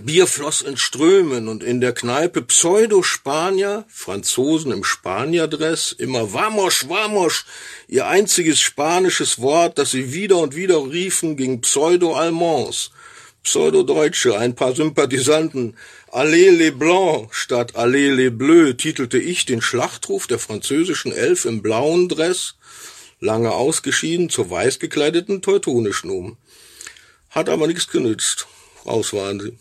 Speaker 2: Bier floss in Strömen und in der Kneipe Pseudo-Spanier, Franzosen im Spanierdress, immer Vamos, Vamos, ihr einziges spanisches Wort, das sie wieder und wieder riefen, ging Pseudo-Allemands, Pseudo-Deutsche, ein paar Sympathisanten. Allez les Blancs statt Allez les Bleus titelte ich den Schlachtruf der französischen Elf im blauen Dress, lange ausgeschieden, zur weiß gekleideten Teutonischen um. Hat aber nichts genützt. Raus waren sie.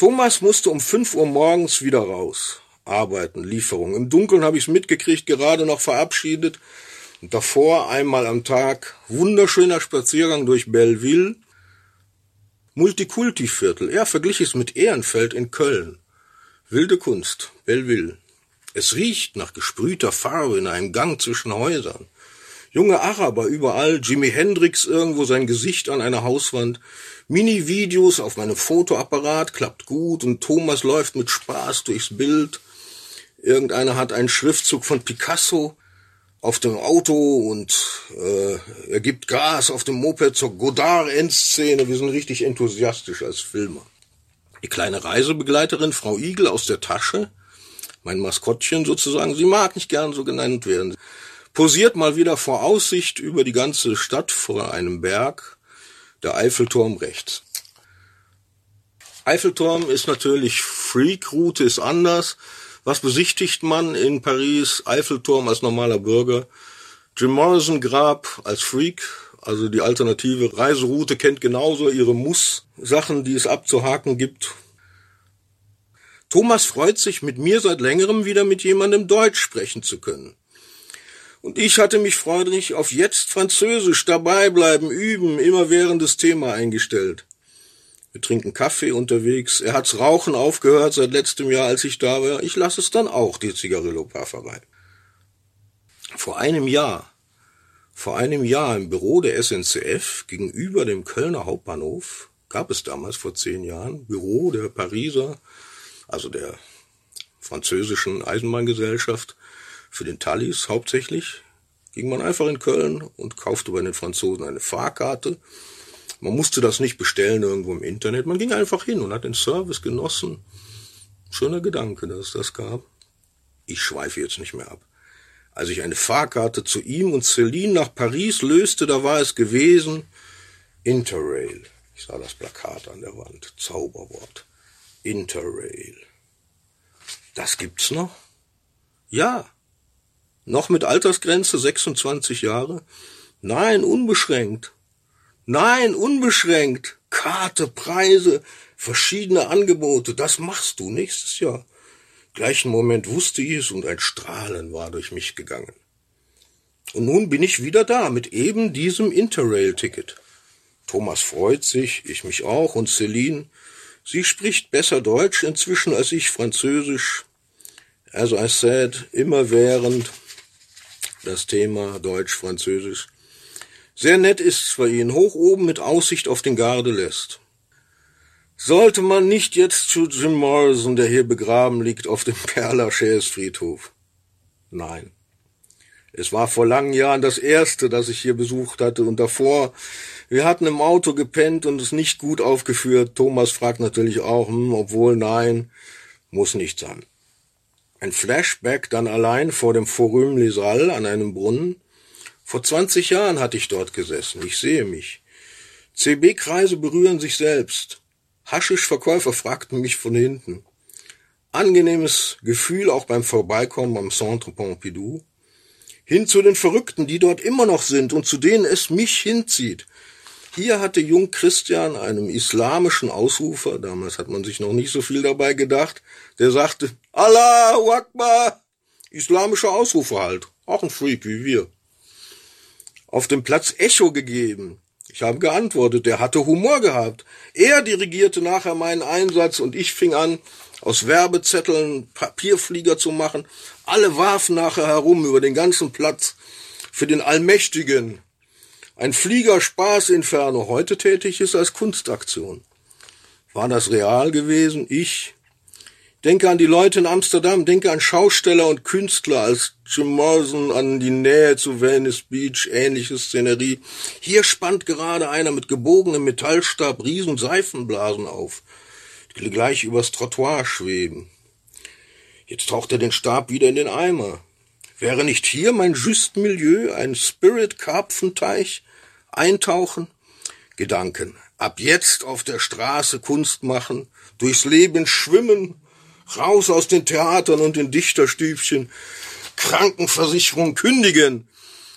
Speaker 2: Thomas musste um fünf Uhr morgens wieder raus. Arbeiten, Lieferung. Im Dunkeln habe ich's mitgekriegt, gerade noch verabschiedet. Und davor einmal am Tag wunderschöner Spaziergang durch Belleville. Multikulti-Viertel. Er verglich es mit Ehrenfeld in Köln. Wilde Kunst, Belleville. Es riecht nach gesprühter Farbe in einem Gang zwischen Häusern. Junge Araber überall, Jimi Hendrix irgendwo sein Gesicht an einer Hauswand, Mini-Videos auf meinem Fotoapparat, klappt gut und Thomas läuft mit Spaß durchs Bild. Irgendeiner hat einen Schriftzug von Picasso auf dem Auto und äh, er gibt Gas auf dem Moped zur Godard-Endszene. Wir sind richtig enthusiastisch als Filmer. Die kleine Reisebegleiterin, Frau Igel aus der Tasche, mein Maskottchen sozusagen, sie mag nicht gern so genannt werden posiert mal wieder vor Aussicht über die ganze Stadt vor einem Berg, der Eiffelturm rechts. Eiffelturm ist natürlich Freak, Route ist anders. Was besichtigt man in Paris? Eiffelturm als normaler Bürger. Jim Morrison Grab als Freak, also die alternative Reiseroute kennt genauso ihre Muss-Sachen, die es abzuhaken gibt. Thomas freut sich, mit mir seit längerem wieder mit jemandem Deutsch sprechen zu können. Und ich hatte mich freudig auf jetzt Französisch dabei bleiben, üben, immer während des Thema eingestellt. Wir trinken Kaffee unterwegs. Er hat's Rauchen aufgehört seit letztem Jahr, als ich da war. Ich lasse es dann auch, die Zigarillo-Pafferei. Vor einem Jahr, vor einem Jahr im Büro der SNCF gegenüber dem Kölner Hauptbahnhof gab es damals vor zehn Jahren Büro der Pariser, also der französischen Eisenbahngesellschaft, für den Tallis hauptsächlich ging man einfach in Köln und kaufte bei den Franzosen eine Fahrkarte. Man musste das nicht bestellen irgendwo im Internet. Man ging einfach hin und hat den Service genossen. Schöner Gedanke, dass es das gab. Ich schweife jetzt nicht mehr ab. Als ich eine Fahrkarte zu ihm und Celine nach Paris löste, da war es gewesen Interrail. Ich sah das Plakat an der Wand. Zauberwort. Interrail. Das gibt's noch? Ja, noch mit Altersgrenze 26 Jahre? Nein, unbeschränkt. Nein, unbeschränkt. Karte, Preise, verschiedene Angebote, das machst du nächstes Jahr. Gleichen Moment wusste ich es und ein Strahlen war durch mich gegangen. Und nun bin ich wieder da mit eben diesem Interrail-Ticket. Thomas freut sich, ich mich auch und Celine. Sie spricht besser Deutsch inzwischen als ich Französisch. As I said, immerwährend das Thema Deutsch, Französisch. Sehr nett ist's bei Ihnen, hoch oben mit Aussicht auf den Gardelest. Sollte man nicht jetzt zu Jim Morrison, der hier begraben liegt, auf dem Perlachaise Friedhof? Nein. Es war vor langen Jahren das erste, das ich hier besucht hatte und davor, wir hatten im Auto gepennt und es nicht gut aufgeführt. Thomas fragt natürlich auch, hm, obwohl nein, muss nicht sein. Ein Flashback dann allein vor dem Forum Les an einem Brunnen. Vor 20 Jahren hatte ich dort gesessen. Ich sehe mich. CB-Kreise berühren sich selbst. Haschischverkäufer fragten mich von hinten. Angenehmes Gefühl auch beim Vorbeikommen am Centre Pompidou. Hin zu den Verrückten, die dort immer noch sind und zu denen es mich hinzieht. Hier hatte Jung Christian, einem islamischen Ausrufer, damals hat man sich noch nicht so viel dabei gedacht, der sagte, Allah Akbar, islamischer Ausrufer halt, auch ein Freak wie wir. Auf dem Platz Echo gegeben. Ich habe geantwortet, der hatte Humor gehabt. Er dirigierte nachher meinen Einsatz und ich fing an, aus Werbezetteln Papierflieger zu machen. Alle warfen nachher herum über den ganzen Platz für den Allmächtigen, ein Flieger Spaßinferno heute tätig ist als Kunstaktion. War das real gewesen? Ich denke an die Leute in Amsterdam, denke an Schausteller und Künstler als Jim Morrison, an die Nähe zu Venice Beach, ähnliche Szenerie. Hier spannt gerade einer mit gebogenem Metallstab riesen Seifenblasen auf, die gleich übers Trottoir schweben. Jetzt taucht er den Stab wieder in den Eimer. Wäre nicht hier mein Just Milieu, ein Spirit-Karpfenteich, eintauchen, Gedanken. Ab jetzt auf der Straße Kunst machen, durchs Leben schwimmen, raus aus den Theatern und den Dichterstübchen, Krankenversicherung kündigen.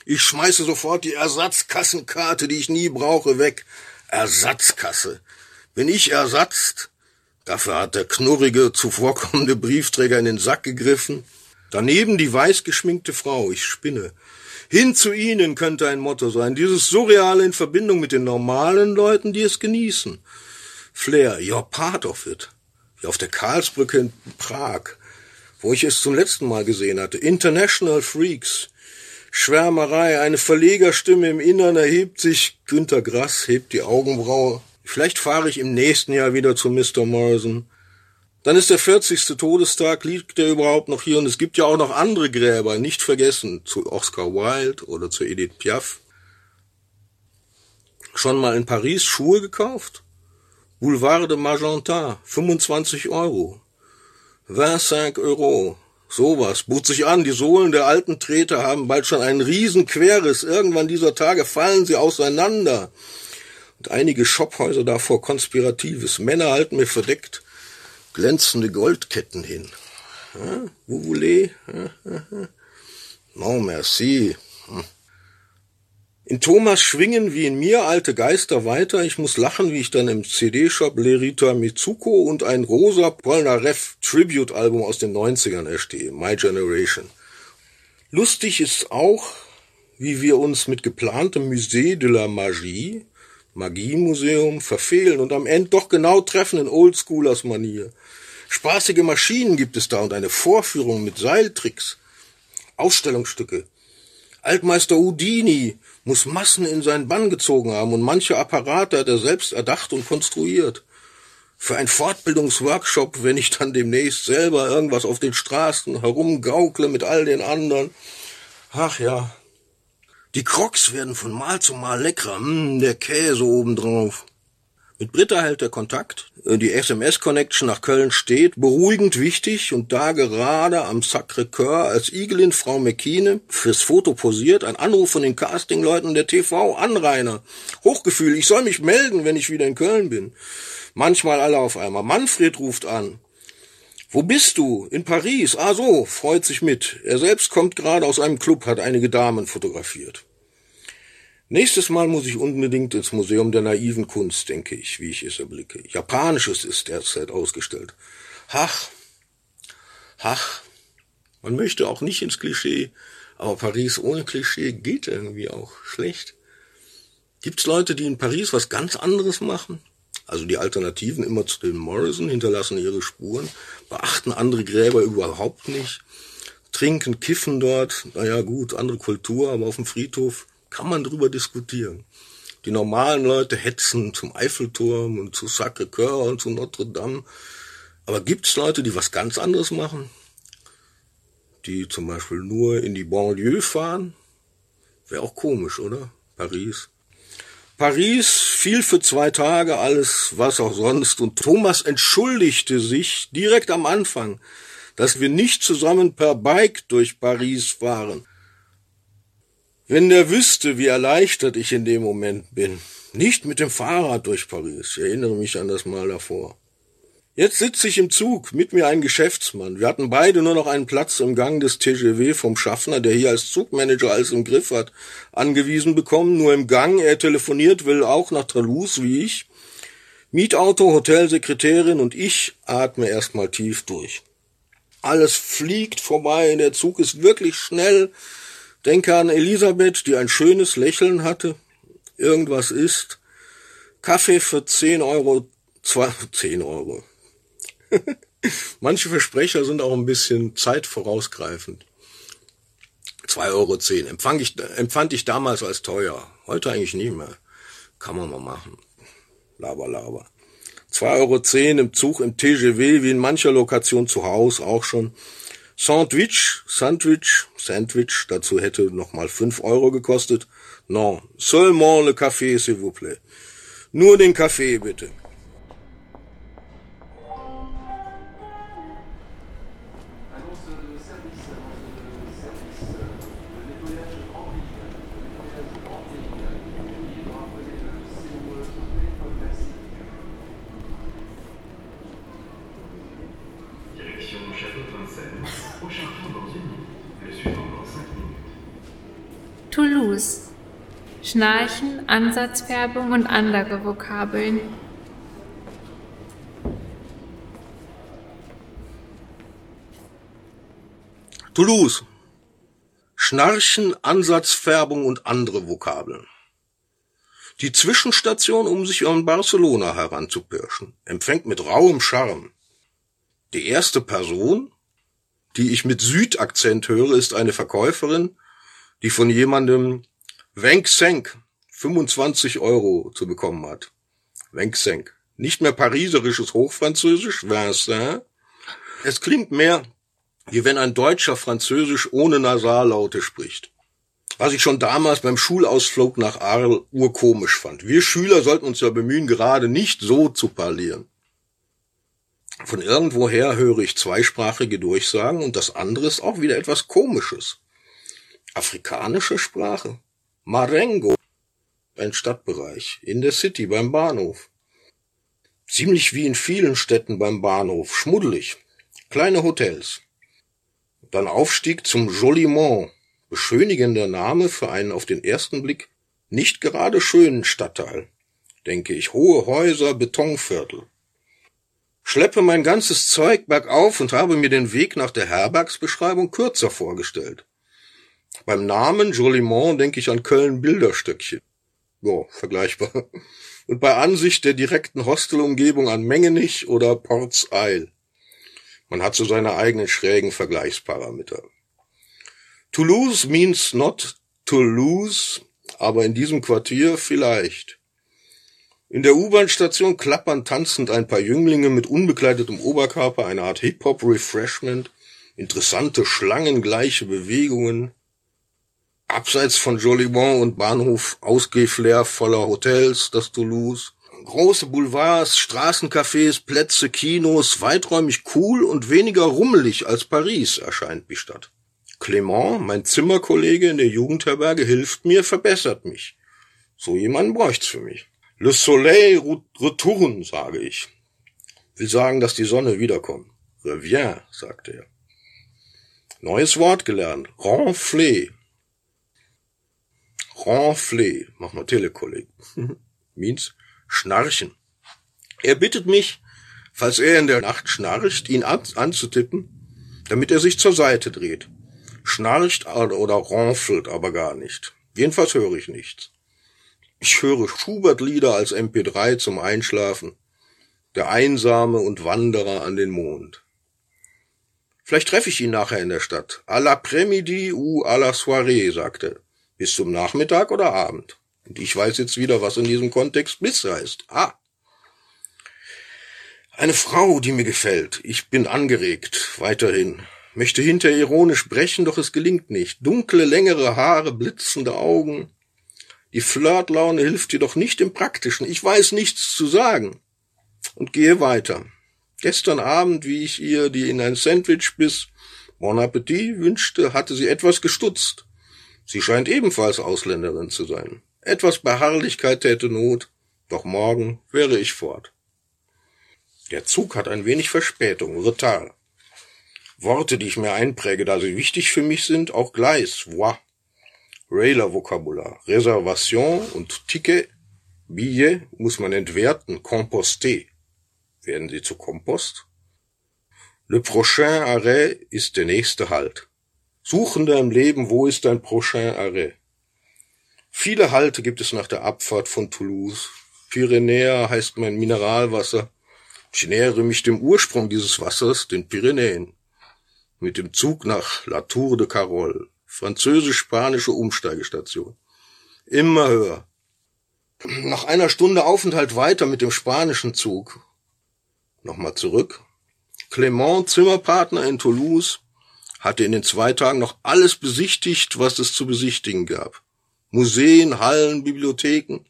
Speaker 2: Ich schmeiße sofort die Ersatzkassenkarte, die ich nie brauche, weg. Ersatzkasse. Bin ich ersatzt? Dafür hat der knurrige, zuvorkommende Briefträger in den Sack gegriffen. Daneben die weiß geschminkte Frau. Ich spinne. Hin zu ihnen könnte ein Motto sein. Dieses Surreale in Verbindung mit den normalen Leuten, die es genießen. Flair, you're part of it. Wie auf der Karlsbrücke in Prag, wo ich es zum letzten Mal gesehen hatte. International Freaks. Schwärmerei, eine Verlegerstimme im Innern erhebt sich. Günter Grass hebt die Augenbraue. Vielleicht fahre ich im nächsten Jahr wieder zu Mr. Morrison. Dann ist der 40. Todestag, liegt er überhaupt noch hier? Und es gibt ja auch noch andere Gräber, nicht vergessen, zu Oscar Wilde oder zu Edith Piaf. Schon mal in Paris Schuhe gekauft? Boulevard de Magentin, 25 Euro. 25 Euro. Sowas. Bot sich an, die Sohlen der alten Treter haben bald schon einen riesen Querriss. Irgendwann dieser Tage fallen sie auseinander. Und einige Shophäuser davor konspiratives. Männer halten mir verdeckt glänzende Goldketten hin. Hein? Vous voulez? Non, merci. Hm. In Thomas schwingen wie in mir alte Geister weiter. Ich muss lachen, wie ich dann im CD-Shop Lerita Mitsuko und ein rosa Polnareff Tribute-Album aus den 90ern erstehe. My Generation. Lustig ist auch, wie wir uns mit geplantem Musée de la Magie, Magiemuseum, verfehlen und am Ende doch genau treffen in Oldschoolers Manier. Spaßige Maschinen gibt es da und eine Vorführung mit Seiltricks. Ausstellungsstücke. Altmeister Houdini muss Massen in seinen Bann gezogen haben und manche Apparate hat er selbst erdacht und konstruiert. Für ein Fortbildungsworkshop, wenn ich dann demnächst selber irgendwas auf den Straßen herumgaukle mit all den anderen. Ach ja. Die Crocs werden von Mal zu Mal leckerer. Hm, der Käse obendrauf. Mit Britta hält er Kontakt. Die SMS-Connection nach Köln steht. Beruhigend wichtig und da gerade am Sacré-Cœur als Igelin Frau McKeane fürs Foto posiert, ein Anruf von den Castingleuten der TV-Anrainer. Hochgefühl, ich soll mich melden, wenn ich wieder in Köln bin. Manchmal alle auf einmal. Manfred ruft an. Wo bist du? In Paris. Ah so, freut sich mit. Er selbst kommt gerade aus einem Club, hat einige Damen fotografiert. Nächstes Mal muss ich unbedingt ins Museum der naiven Kunst, denke ich, wie ich es erblicke. Japanisches ist derzeit ausgestellt. Ach, ach, man möchte auch nicht ins Klischee, aber Paris ohne Klischee geht irgendwie auch schlecht. Gibt's Leute, die in Paris was ganz anderes machen? Also die Alternativen immer zu den Morrison hinterlassen ihre Spuren, beachten andere Gräber überhaupt nicht, trinken, kiffen dort, naja gut, andere Kultur, aber auf dem Friedhof kann man drüber diskutieren. Die normalen Leute hetzen zum Eiffelturm und zu Sacré-Cœur und zu Notre Dame. Aber gibt's Leute, die was ganz anderes machen? Die zum Beispiel nur in die Banlieue fahren? Wäre auch komisch, oder? Paris. Paris fiel für zwei Tage alles, was auch sonst, und Thomas entschuldigte sich direkt am Anfang, dass wir nicht zusammen per Bike durch Paris fahren. Wenn der wüsste, wie erleichtert ich in dem Moment bin. Nicht mit dem Fahrrad durch Paris. Ich erinnere mich an das Mal davor. Jetzt sitze ich im Zug, mit mir ein Geschäftsmann. Wir hatten beide nur noch einen Platz im Gang des TGW vom Schaffner, der hier als Zugmanager alles im Griff hat, angewiesen bekommen. Nur im Gang, er telefoniert, will auch nach Toulouse, wie ich. Mietauto, Hotelsekretärin und ich atme erstmal tief durch. Alles fliegt vorbei, der Zug ist wirklich schnell. Denke an Elisabeth, die ein schönes Lächeln hatte. Irgendwas ist. Kaffee für 10 Euro, zwei, 10 Euro. Manche Versprecher sind auch ein bisschen zeitvorausgreifend. 2,10 Euro empfand ich, empfand ich damals als teuer. Heute eigentlich nicht mehr. Kann man mal machen. Laber, laber. 2,10 Euro im Zug im TGW, wie in mancher Lokation zu Hause auch schon. Sandwich, Sandwich, Sandwich, dazu hätte nochmal 5 Euro gekostet. Non, seulement le café, s'il vous plaît. Nur den Kaffee, bitte.
Speaker 1: Schnarchen, Ansatzfärbung und andere Vokabeln.
Speaker 2: Toulouse. Schnarchen, Ansatzfärbung und andere Vokabeln. Die Zwischenstation, um sich an Barcelona heranzupirschen, empfängt mit rauem Charme. Die erste Person, die ich mit Südakzent höre, ist eine Verkäuferin, die von jemandem Wenk Senk 25 Euro zu bekommen hat. Wenk Senk. Nicht mehr pariserisches Hochfranzösisch, Vincent. Es klingt mehr, wie wenn ein Deutscher Französisch ohne Nasallaute spricht. Was ich schon damals beim Schulausflug nach Arles urkomisch fand. Wir Schüler sollten uns ja bemühen, gerade nicht so zu parlieren. Von irgendwoher höre ich zweisprachige Durchsagen und das andere ist auch wieder etwas Komisches. Afrikanische Sprache. Marengo. Ein Stadtbereich. In der City beim Bahnhof. Ziemlich wie in vielen Städten beim Bahnhof. Schmuddelig. Kleine Hotels. Dann Aufstieg zum Joliment. Beschönigender Name für einen auf den ersten Blick nicht gerade schönen Stadtteil. Denke ich. Hohe Häuser, Betonviertel. Schleppe mein ganzes Zeug bergauf und habe mir den Weg nach der Herbergsbeschreibung kürzer vorgestellt. Beim Namen Jolimont denke ich an Köln-Bilderstöckchen. Ja, vergleichbar. Und bei Ansicht der direkten Hostelumgebung an Mengenich oder Ports Isle. Man hat so seine eigenen schrägen Vergleichsparameter. Toulouse means not to lose, aber in diesem Quartier vielleicht. In der U-Bahn-Station klappern tanzend ein paar Jünglinge mit unbekleidetem Oberkörper, eine Art Hip-Hop-Refreshment, interessante schlangengleiche Bewegungen, Abseits von Jolibon und Bahnhof Ausgehflair voller Hotels, das Toulouse. Große Boulevards, Straßencafés, Plätze, Kinos, weiträumig cool und weniger rummelig als Paris erscheint die Stadt. Clement, mein Zimmerkollege in der Jugendherberge, hilft mir, verbessert mich. So jemanden bräucht's für mich. Le Soleil retourne, sage ich. Will sagen, dass die Sonne wiederkommt. Reviens, sagte er. Neues Wort gelernt. Renflé. Ronfler, mach mal Telekolleg. Means schnarchen. Er bittet mich, falls er in der Nacht schnarcht, ihn an anzutippen, damit er sich zur Seite dreht. Schnarcht oder ronfelt aber gar nicht. Jedenfalls höre ich nichts. Ich höre Schubert-Lieder als MP3 zum Einschlafen. Der Einsame und Wanderer an den Mond. Vielleicht treffe ich ihn nachher in der Stadt. À l'après-midi ou à la soirée, sagt er. Bis zum Nachmittag oder Abend. Und ich weiß jetzt wieder, was in diesem Kontext bis heißt. Ah. Eine Frau, die mir gefällt. Ich bin angeregt. Weiterhin. Möchte hinter ironisch brechen, doch es gelingt nicht. Dunkle, längere Haare, blitzende Augen. Die Flirtlaune hilft jedoch nicht im Praktischen. Ich weiß nichts zu sagen. Und gehe weiter. Gestern Abend, wie ich ihr die in ein Sandwich biss, Bon Appetit wünschte, hatte sie etwas gestutzt. Sie scheint ebenfalls Ausländerin zu sein. Etwas Beharrlichkeit täte Not, doch morgen wäre ich fort. Der Zug hat ein wenig Verspätung, Retard. Worte, die ich mir einpräge, da sie wichtig für mich sind, auch Gleis, Voix. Railer-Vokabular. Reservation und Ticket, Billet muss man entwerten, composter. Werden sie zu Kompost? Le prochain arrêt ist der nächste Halt. Suchender im Leben, wo ist dein prochain arrêt? Viele Halte gibt es nach der Abfahrt von Toulouse. Pyrenäa heißt mein Mineralwasser. Ich nähere mich dem Ursprung dieses Wassers, den Pyrenäen. Mit dem Zug nach La Tour de Carole französisch-spanische Umsteigestation. Immer höher. Nach einer Stunde Aufenthalt weiter mit dem spanischen Zug. Nochmal zurück. Clement, Zimmerpartner in Toulouse, hatte in den zwei Tagen noch alles besichtigt, was es zu besichtigen gab. Museen, Hallen, Bibliotheken.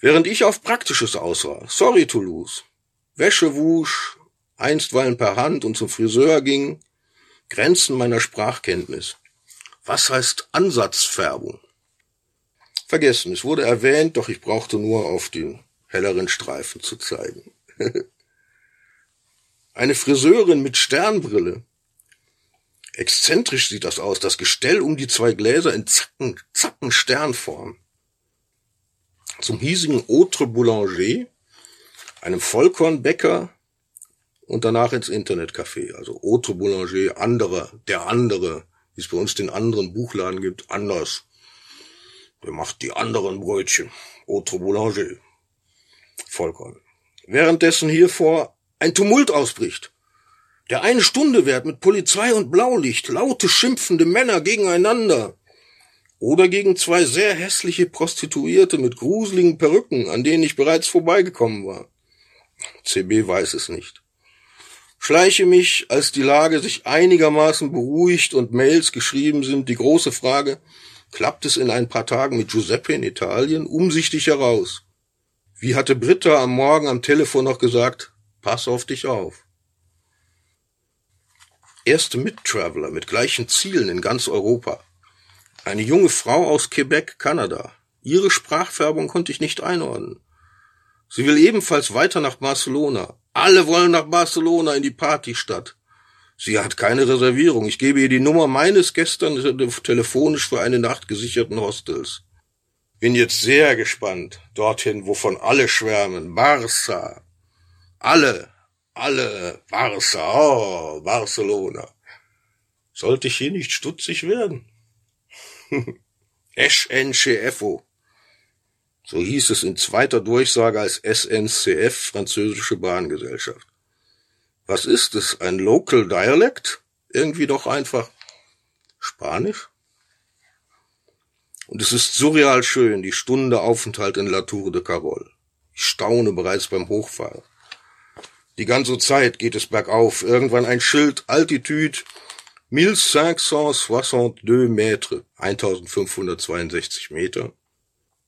Speaker 2: Während ich auf Praktisches aus war. Sorry, Toulouse. Wäsche wusch, einstweilen per Hand und zum Friseur ging. Grenzen meiner Sprachkenntnis. Was heißt Ansatzfärbung? Vergessen, es wurde erwähnt, doch ich brauchte nur auf den helleren Streifen zu zeigen. Eine Friseurin mit Sternbrille. Exzentrisch sieht das aus, das Gestell um die zwei Gläser in Zacken, Zacken Sternform. Zum hiesigen Autre Boulanger, einem Vollkornbäcker und danach ins Internetcafé, also Autre Boulanger, anderer, der andere, wie es bei uns den anderen Buchladen gibt, anders. Der macht die anderen Brötchen. Autre Boulanger. Vollkorn. Währenddessen hier vor ein Tumult ausbricht. Der eine Stunde währt mit Polizei und Blaulicht, laute schimpfende Männer gegeneinander. Oder gegen zwei sehr hässliche Prostituierte mit gruseligen Perücken, an denen ich bereits vorbeigekommen war. CB weiß es nicht schleiche mich, als die Lage sich einigermaßen beruhigt und Mails geschrieben sind, die große Frage, klappt es in ein paar Tagen mit Giuseppe in Italien, umsichtig heraus. Wie hatte Britta am Morgen am Telefon noch gesagt, pass auf dich auf. Erste Mittraveler mit gleichen Zielen in ganz Europa. Eine junge Frau aus Quebec, Kanada. Ihre Sprachfärbung konnte ich nicht einordnen. Sie will ebenfalls weiter nach Barcelona. Alle wollen nach Barcelona in die Partystadt. Sie hat keine Reservierung. Ich gebe ihr die Nummer meines gestern telefonisch für eine Nacht gesicherten Hostels. Bin jetzt sehr gespannt. Dorthin, wovon alle schwärmen. Barça. Alle. Alle. Barça. Oh, Barcelona. Sollte ich hier nicht stutzig werden? SNCFO. So hieß es in zweiter Durchsage als SNCF, französische Bahngesellschaft. Was ist es? Ein Local Dialect? Irgendwie doch einfach Spanisch? Und es ist surreal schön, die Stunde Aufenthalt in La Tour de Carole. Ich staune bereits beim Hochfahren. Die ganze Zeit geht es bergauf. Irgendwann ein Schild, Altitude 1562 Meter, 1562 Meter.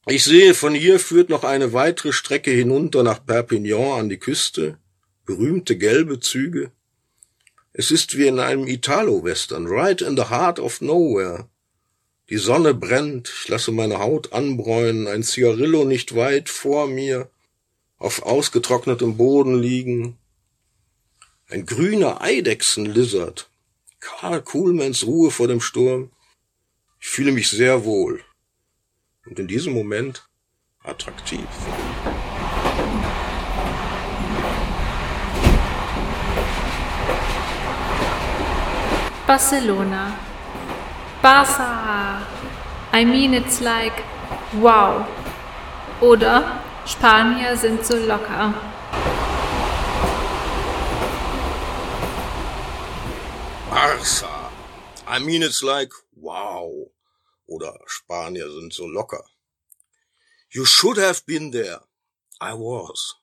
Speaker 2: Ich sehe, von hier führt noch eine weitere Strecke hinunter nach Perpignan an die Küste, berühmte gelbe Züge. Es ist wie in einem Italo-Western, right in the heart of nowhere. Die Sonne brennt, ich lasse meine Haut anbräunen, ein Zigarillo nicht weit vor mir, auf ausgetrocknetem Boden liegen. Ein grüner Eidechsenlizard. Karl Kuhlmanns Ruhe vor dem Sturm. Ich fühle mich sehr wohl. und in diesem Moment attraktiv.
Speaker 1: Barcelona. Barça. I mean it's like wow. Oder Spanier sind so locker.
Speaker 2: Barça. I mean it's like wow. Oder Spanier sind so locker. You should have been there. I was.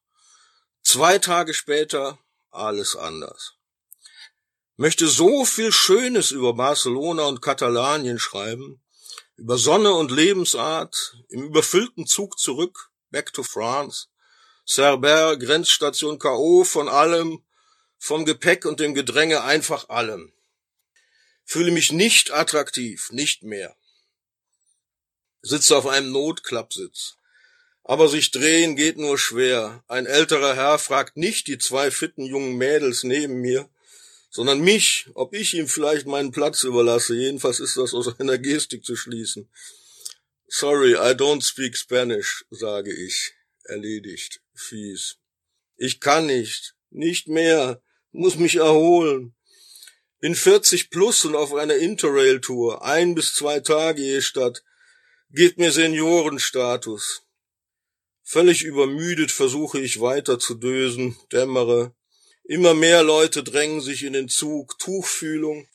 Speaker 2: Zwei Tage später alles anders. Möchte so viel Schönes über Barcelona und Katalanien schreiben, über Sonne und Lebensart, im überfüllten Zug zurück, back to France, Cerber, Grenzstation K.O., von allem, vom Gepäck und dem Gedränge einfach allem. Fühle mich nicht attraktiv, nicht mehr. Sitze auf einem Notklappsitz. Aber sich drehen geht nur schwer. Ein älterer Herr fragt nicht die zwei fitten jungen Mädels neben mir, sondern mich, ob ich ihm vielleicht meinen Platz überlasse. Jedenfalls ist das aus einer Gestik zu schließen. Sorry, I don't speak Spanish, sage ich. Erledigt. Fies. Ich kann nicht. Nicht mehr. Muss mich erholen. Bin 40 plus und auf einer Interrail-Tour. Ein bis zwei Tage je Stadt. Gebt mir Seniorenstatus. Völlig übermüdet versuche ich weiter zu dösen, dämmere. Immer mehr Leute drängen sich in den Zug, Tuchfühlung.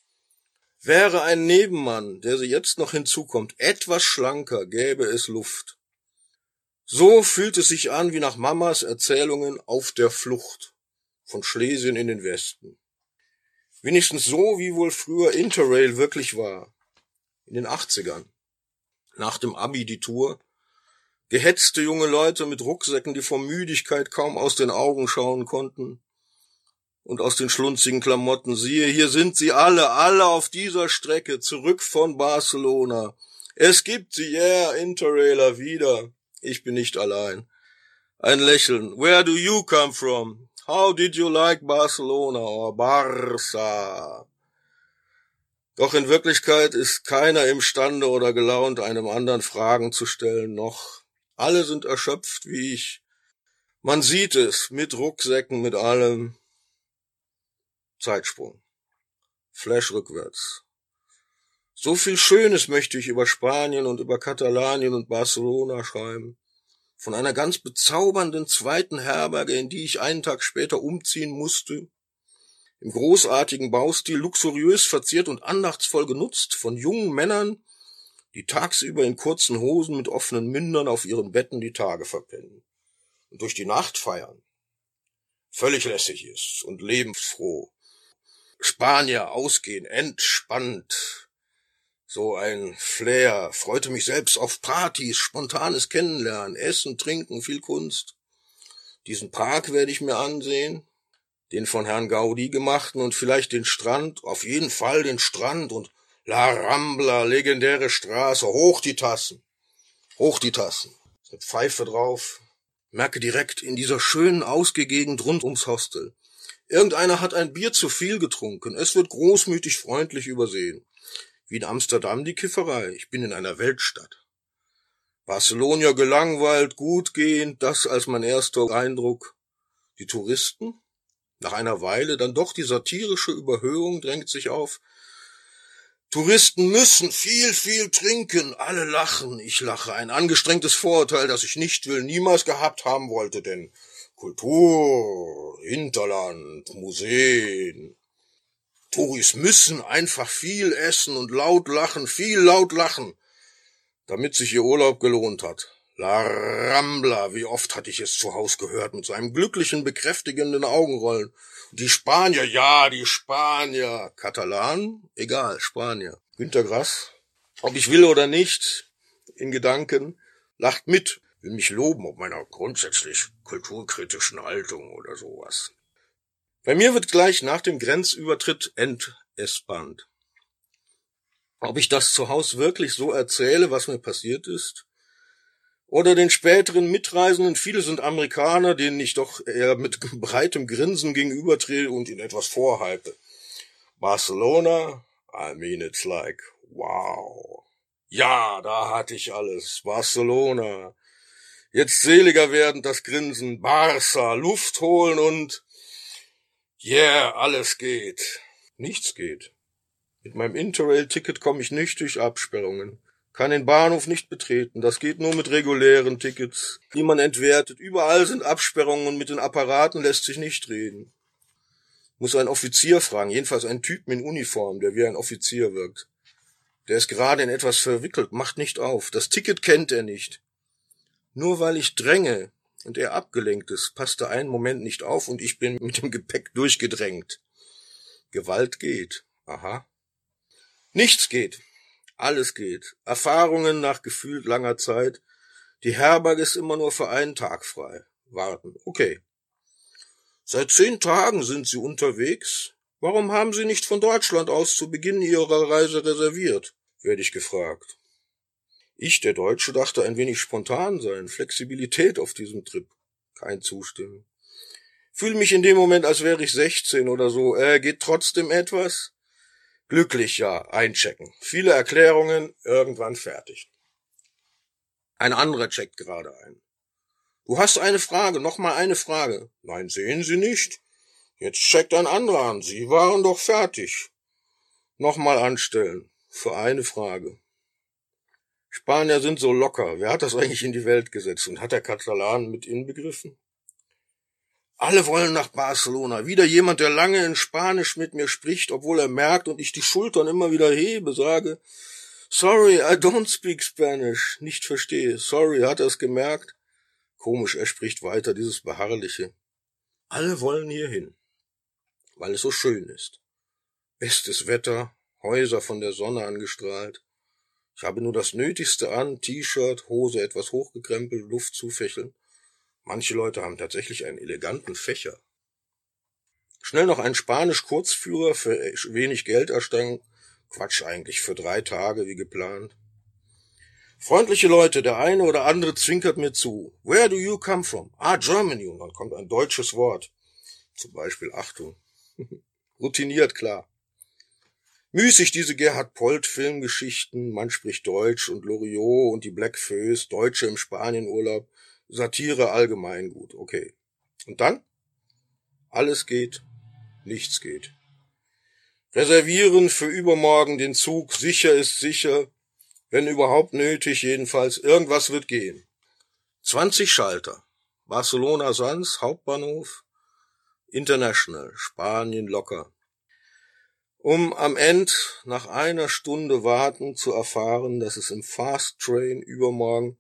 Speaker 2: Wäre ein Nebenmann, der sie jetzt noch hinzukommt, etwas schlanker, gäbe es Luft. So fühlt es sich an wie nach Mamas Erzählungen auf der Flucht von Schlesien in den Westen. Wenigstens so, wie wohl früher Interrail wirklich war. In den 80ern. Nach dem Abi die Tour. Gehetzte junge Leute mit Rucksäcken, die vor Müdigkeit kaum aus den Augen schauen konnten. Und aus den schlunzigen Klamotten. Siehe, hier sind sie alle, alle auf dieser Strecke, zurück von Barcelona. Es gibt sie, yeah, Interrailer wieder. Ich bin nicht allein. Ein Lächeln. Where do you come from? How did you like Barcelona or Barça? Doch in Wirklichkeit ist keiner imstande oder gelaunt, einem anderen Fragen zu stellen, noch alle sind erschöpft wie ich. Man sieht es, mit Rucksäcken, mit allem. Zeitsprung. Flash rückwärts. So viel Schönes möchte ich über Spanien und über Katalanien und Barcelona schreiben von einer ganz bezaubernden zweiten Herberge, in die ich einen Tag später umziehen musste, im großartigen Baustil luxuriös verziert und andachtsvoll genutzt von jungen Männern, die tagsüber in kurzen Hosen mit offenen Mündern auf ihren Betten die Tage verpennen und durch die Nacht feiern. Völlig lässig ist und lebensfroh. Spanier ausgehen, entspannt, so ein Flair, freute mich selbst auf Partys, spontanes Kennenlernen, Essen, Trinken, viel Kunst. Diesen Park werde ich mir ansehen, den von Herrn Gaudi gemachten und vielleicht den Strand, auf jeden Fall den Strand und La Rambla, legendäre Straße, hoch die Tassen, hoch die Tassen, mit Pfeife drauf, merke direkt in dieser schönen Ausgegegend rund ums Hostel. Irgendeiner hat ein Bier zu viel getrunken, es wird großmütig freundlich übersehen. Wie in Amsterdam die Kifferei. Ich bin in einer Weltstadt. Barcelona gelangweilt, gut gehend, das als mein erster Eindruck. Die Touristen? Nach einer Weile dann doch die satirische Überhöhung drängt sich auf. Touristen müssen viel, viel trinken, alle lachen, ich lache, ein angestrengtes Vorurteil, das ich nicht will, niemals gehabt haben wollte, denn Kultur, Hinterland, Museen, Touris müssen einfach viel essen und laut lachen, viel laut lachen, damit sich ihr Urlaub gelohnt hat. La Rambla, wie oft hatte ich es zu Haus gehört, mit seinem glücklichen, bekräftigenden Augenrollen. Die Spanier, ja, die Spanier. Katalan? Egal, Spanier. Günter Grass, ob ich will oder nicht, in Gedanken, lacht mit, will mich loben ob meiner grundsätzlich kulturkritischen Haltung oder sowas. Bei mir wird gleich nach dem Grenzübertritt entespannt. Ob ich das zu Hause wirklich so erzähle, was mir passiert ist? Oder den späteren Mitreisenden, viele sind Amerikaner, denen ich doch eher mit breitem Grinsen gegenübertrete und ihnen etwas vorhalte. Barcelona, I mean it's like, wow. Ja, da hatte ich alles. Barcelona. Jetzt seliger werden das Grinsen. Barca, Luft holen und yeah, alles geht. Nichts geht. Mit meinem Interrail-Ticket komme ich nicht durch Absperrungen. Kann den Bahnhof nicht betreten. Das geht nur mit regulären Tickets, die man entwertet. Überall sind Absperrungen und mit den Apparaten lässt sich nicht reden. Muss ein Offizier fragen, jedenfalls einen Typen in Uniform, der wie ein Offizier wirkt. Der ist gerade in etwas verwickelt, macht nicht auf. Das Ticket kennt er nicht. Nur weil ich dränge und er abgelenkt ist, passt er einen Moment nicht auf und ich bin mit dem Gepäck durchgedrängt. Gewalt geht. Aha. Nichts geht. Alles geht. Erfahrungen nach gefühlt langer Zeit. Die Herberge ist immer nur für einen Tag frei. Warten. Okay. Seit zehn Tagen sind Sie unterwegs. Warum haben Sie nicht von Deutschland aus zu Beginn Ihrer Reise reserviert? werde ich gefragt. Ich, der Deutsche, dachte ein wenig spontan sein, Flexibilität auf diesem Trip. Kein Zustimmen. Fühle mich in dem Moment, als wäre ich 16 oder so. Äh, geht trotzdem etwas? Glücklich, ja, einchecken. Viele Erklärungen, irgendwann fertig. Ein anderer checkt gerade ein. Du hast eine Frage, noch mal eine Frage. Nein, sehen Sie nicht. Jetzt checkt ein anderer an. Sie waren doch fertig. Nochmal anstellen. Für eine Frage. Spanier sind so locker. Wer hat das eigentlich in die Welt gesetzt? Und hat der Katalan mit inbegriffen? Alle wollen nach Barcelona. Wieder jemand, der lange in Spanisch mit mir spricht, obwohl er merkt und ich die Schultern immer wieder hebe, sage, sorry, I don't speak Spanish. Nicht verstehe. Sorry, hat er es gemerkt? Komisch, er spricht weiter, dieses Beharrliche. Alle wollen hierhin, weil es so schön ist. Bestes Wetter, Häuser von der Sonne angestrahlt. Ich habe nur das Nötigste an, T-Shirt, Hose etwas hochgekrempelt, Luft zufächeln Manche Leute haben tatsächlich einen eleganten Fächer. Schnell noch ein Spanisch-Kurzführer für wenig Geld erstellen. Quatsch eigentlich, für drei Tage wie geplant. Freundliche Leute, der eine oder andere zwinkert mir zu. Where do you come from? Ah, Germany. Und dann kommt ein deutsches Wort. Zum Beispiel Achtung. Routiniert, klar. Müßig diese Gerhard Polt Filmgeschichten, man spricht Deutsch und Loriot und die Black Föß, Deutsche im Spanienurlaub. Satire allgemein gut, okay. Und dann? Alles geht, nichts geht. Reservieren für übermorgen den Zug, sicher ist sicher, wenn überhaupt nötig, jedenfalls, irgendwas wird gehen. 20 Schalter. Barcelona Sans, Hauptbahnhof, International, Spanien locker. Um am End nach einer Stunde warten zu erfahren, dass es im Fast Train übermorgen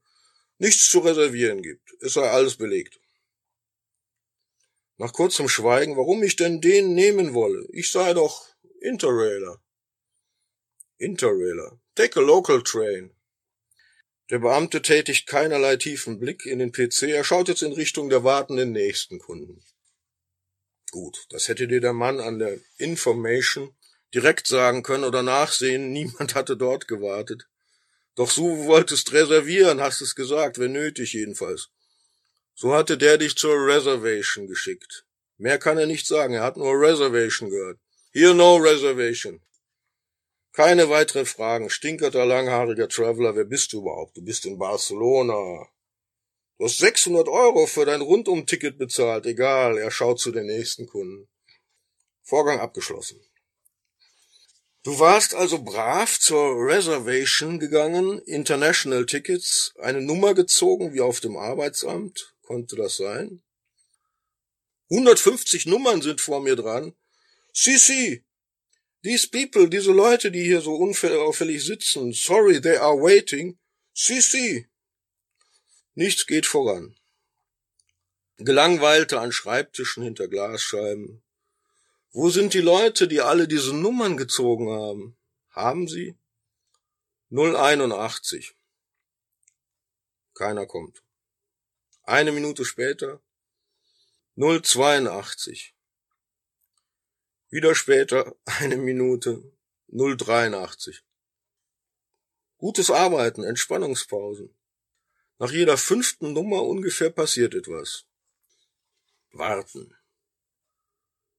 Speaker 2: nichts zu reservieren gibt. Es sei alles belegt. Nach kurzem Schweigen, warum ich denn den nehmen wolle? Ich sei doch Interrailer. Interrailer. Take a local train. Der Beamte tätigt keinerlei tiefen Blick in den PC, er schaut jetzt in Richtung der wartenden nächsten Kunden. Gut, das hätte dir der Mann an der Information direkt sagen können oder nachsehen, niemand hatte dort gewartet. Doch du wolltest reservieren, hast es gesagt, wenn nötig jedenfalls. So hatte der dich zur Reservation geschickt. Mehr kann er nicht sagen, er hat nur Reservation gehört. Here no reservation. Keine weiteren Fragen. Stinkerter, langhaariger Traveler, wer bist du überhaupt? Du bist in Barcelona. Du hast 600 Euro für dein Rundum-Ticket bezahlt. Egal, er schaut zu den nächsten Kunden. Vorgang abgeschlossen. Du warst also brav zur Reservation gegangen, International Tickets, eine Nummer gezogen wie auf dem Arbeitsamt. Konnte das sein? 150 Nummern sind vor mir dran. Si. These people, diese Leute, die hier so unauffällig sitzen, sorry, they are waiting. Si. Nichts geht voran. Gelangweilte an Schreibtischen hinter Glasscheiben, wo sind die Leute, die alle diese Nummern gezogen haben? Haben sie? 081. Keiner kommt. Eine Minute später 082. Wieder später eine Minute 083. Gutes Arbeiten, Entspannungspausen. Nach jeder fünften Nummer ungefähr passiert etwas. Warten.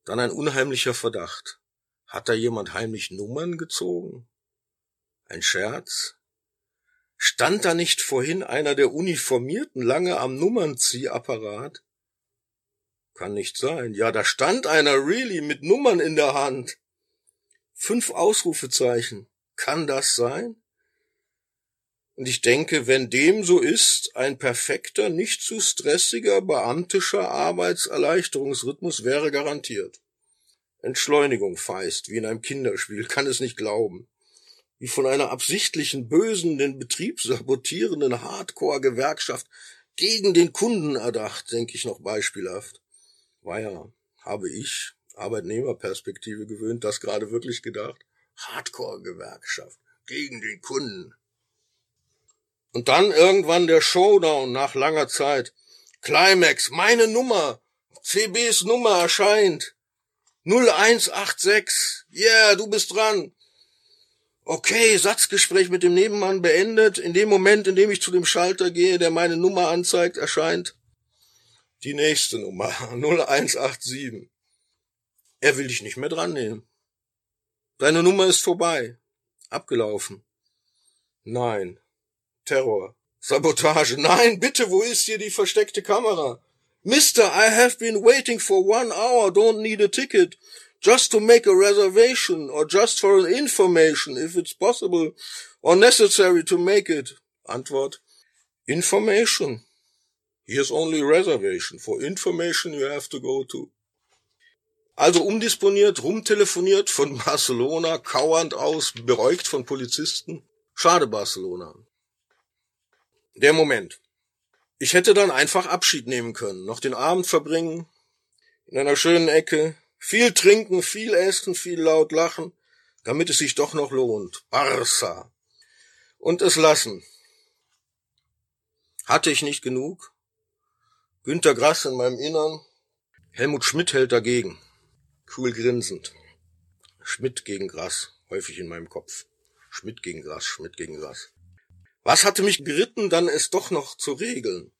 Speaker 2: Dann ein unheimlicher Verdacht. Hat da jemand heimlich Nummern gezogen? Ein Scherz? Stand da nicht vorhin einer der Uniformierten lange am Nummernziehapparat? Kann nicht sein. Ja, da stand einer really mit Nummern in der Hand. Fünf Ausrufezeichen. Kann das sein? Und ich denke, wenn dem so ist, ein perfekter, nicht zu stressiger, beamtischer Arbeitserleichterungsrhythmus wäre garantiert. Entschleunigung feist, wie in einem Kinderspiel, kann es nicht glauben wie von einer absichtlichen bösen, den Betrieb sabotierenden Hardcore-Gewerkschaft gegen den Kunden erdacht, denke ich noch beispielhaft. War ja, habe ich, Arbeitnehmerperspektive gewöhnt, das gerade wirklich gedacht? Hardcore-Gewerkschaft gegen den Kunden. Und dann irgendwann der Showdown nach langer Zeit. Climax, meine Nummer, CBs Nummer erscheint. 0186. Yeah, du bist dran. Okay, Satzgespräch mit dem Nebenmann beendet. In dem Moment, in dem ich zu dem Schalter gehe, der meine Nummer anzeigt, erscheint die nächste Nummer 0187. Er will dich nicht mehr dran nehmen. Deine Nummer ist vorbei. Abgelaufen. Nein. Terror. Sabotage. Nein, bitte, wo ist hier die versteckte Kamera? Mister, I have been waiting for one hour, don't need a ticket just to make a reservation or just for an information if it's possible or necessary to make it? Antwort, information. Here's only reservation. For information you have to go to. Also umdisponiert, rumtelefoniert von Barcelona, kauernd aus, beäugt von Polizisten. Schade Barcelona. Der Moment. Ich hätte dann einfach Abschied nehmen können, noch den Abend verbringen, in einer schönen Ecke, viel trinken, viel essen, viel laut lachen, damit es sich doch noch lohnt. Barca. Und es lassen. Hatte ich nicht genug? Günter Grass in meinem Innern. Helmut Schmidt hält dagegen. Cool grinsend. Schmidt gegen Grass. Häufig in meinem Kopf. Schmidt gegen Grass, Schmidt gegen Grass. Was hatte mich geritten, dann es doch noch zu regeln?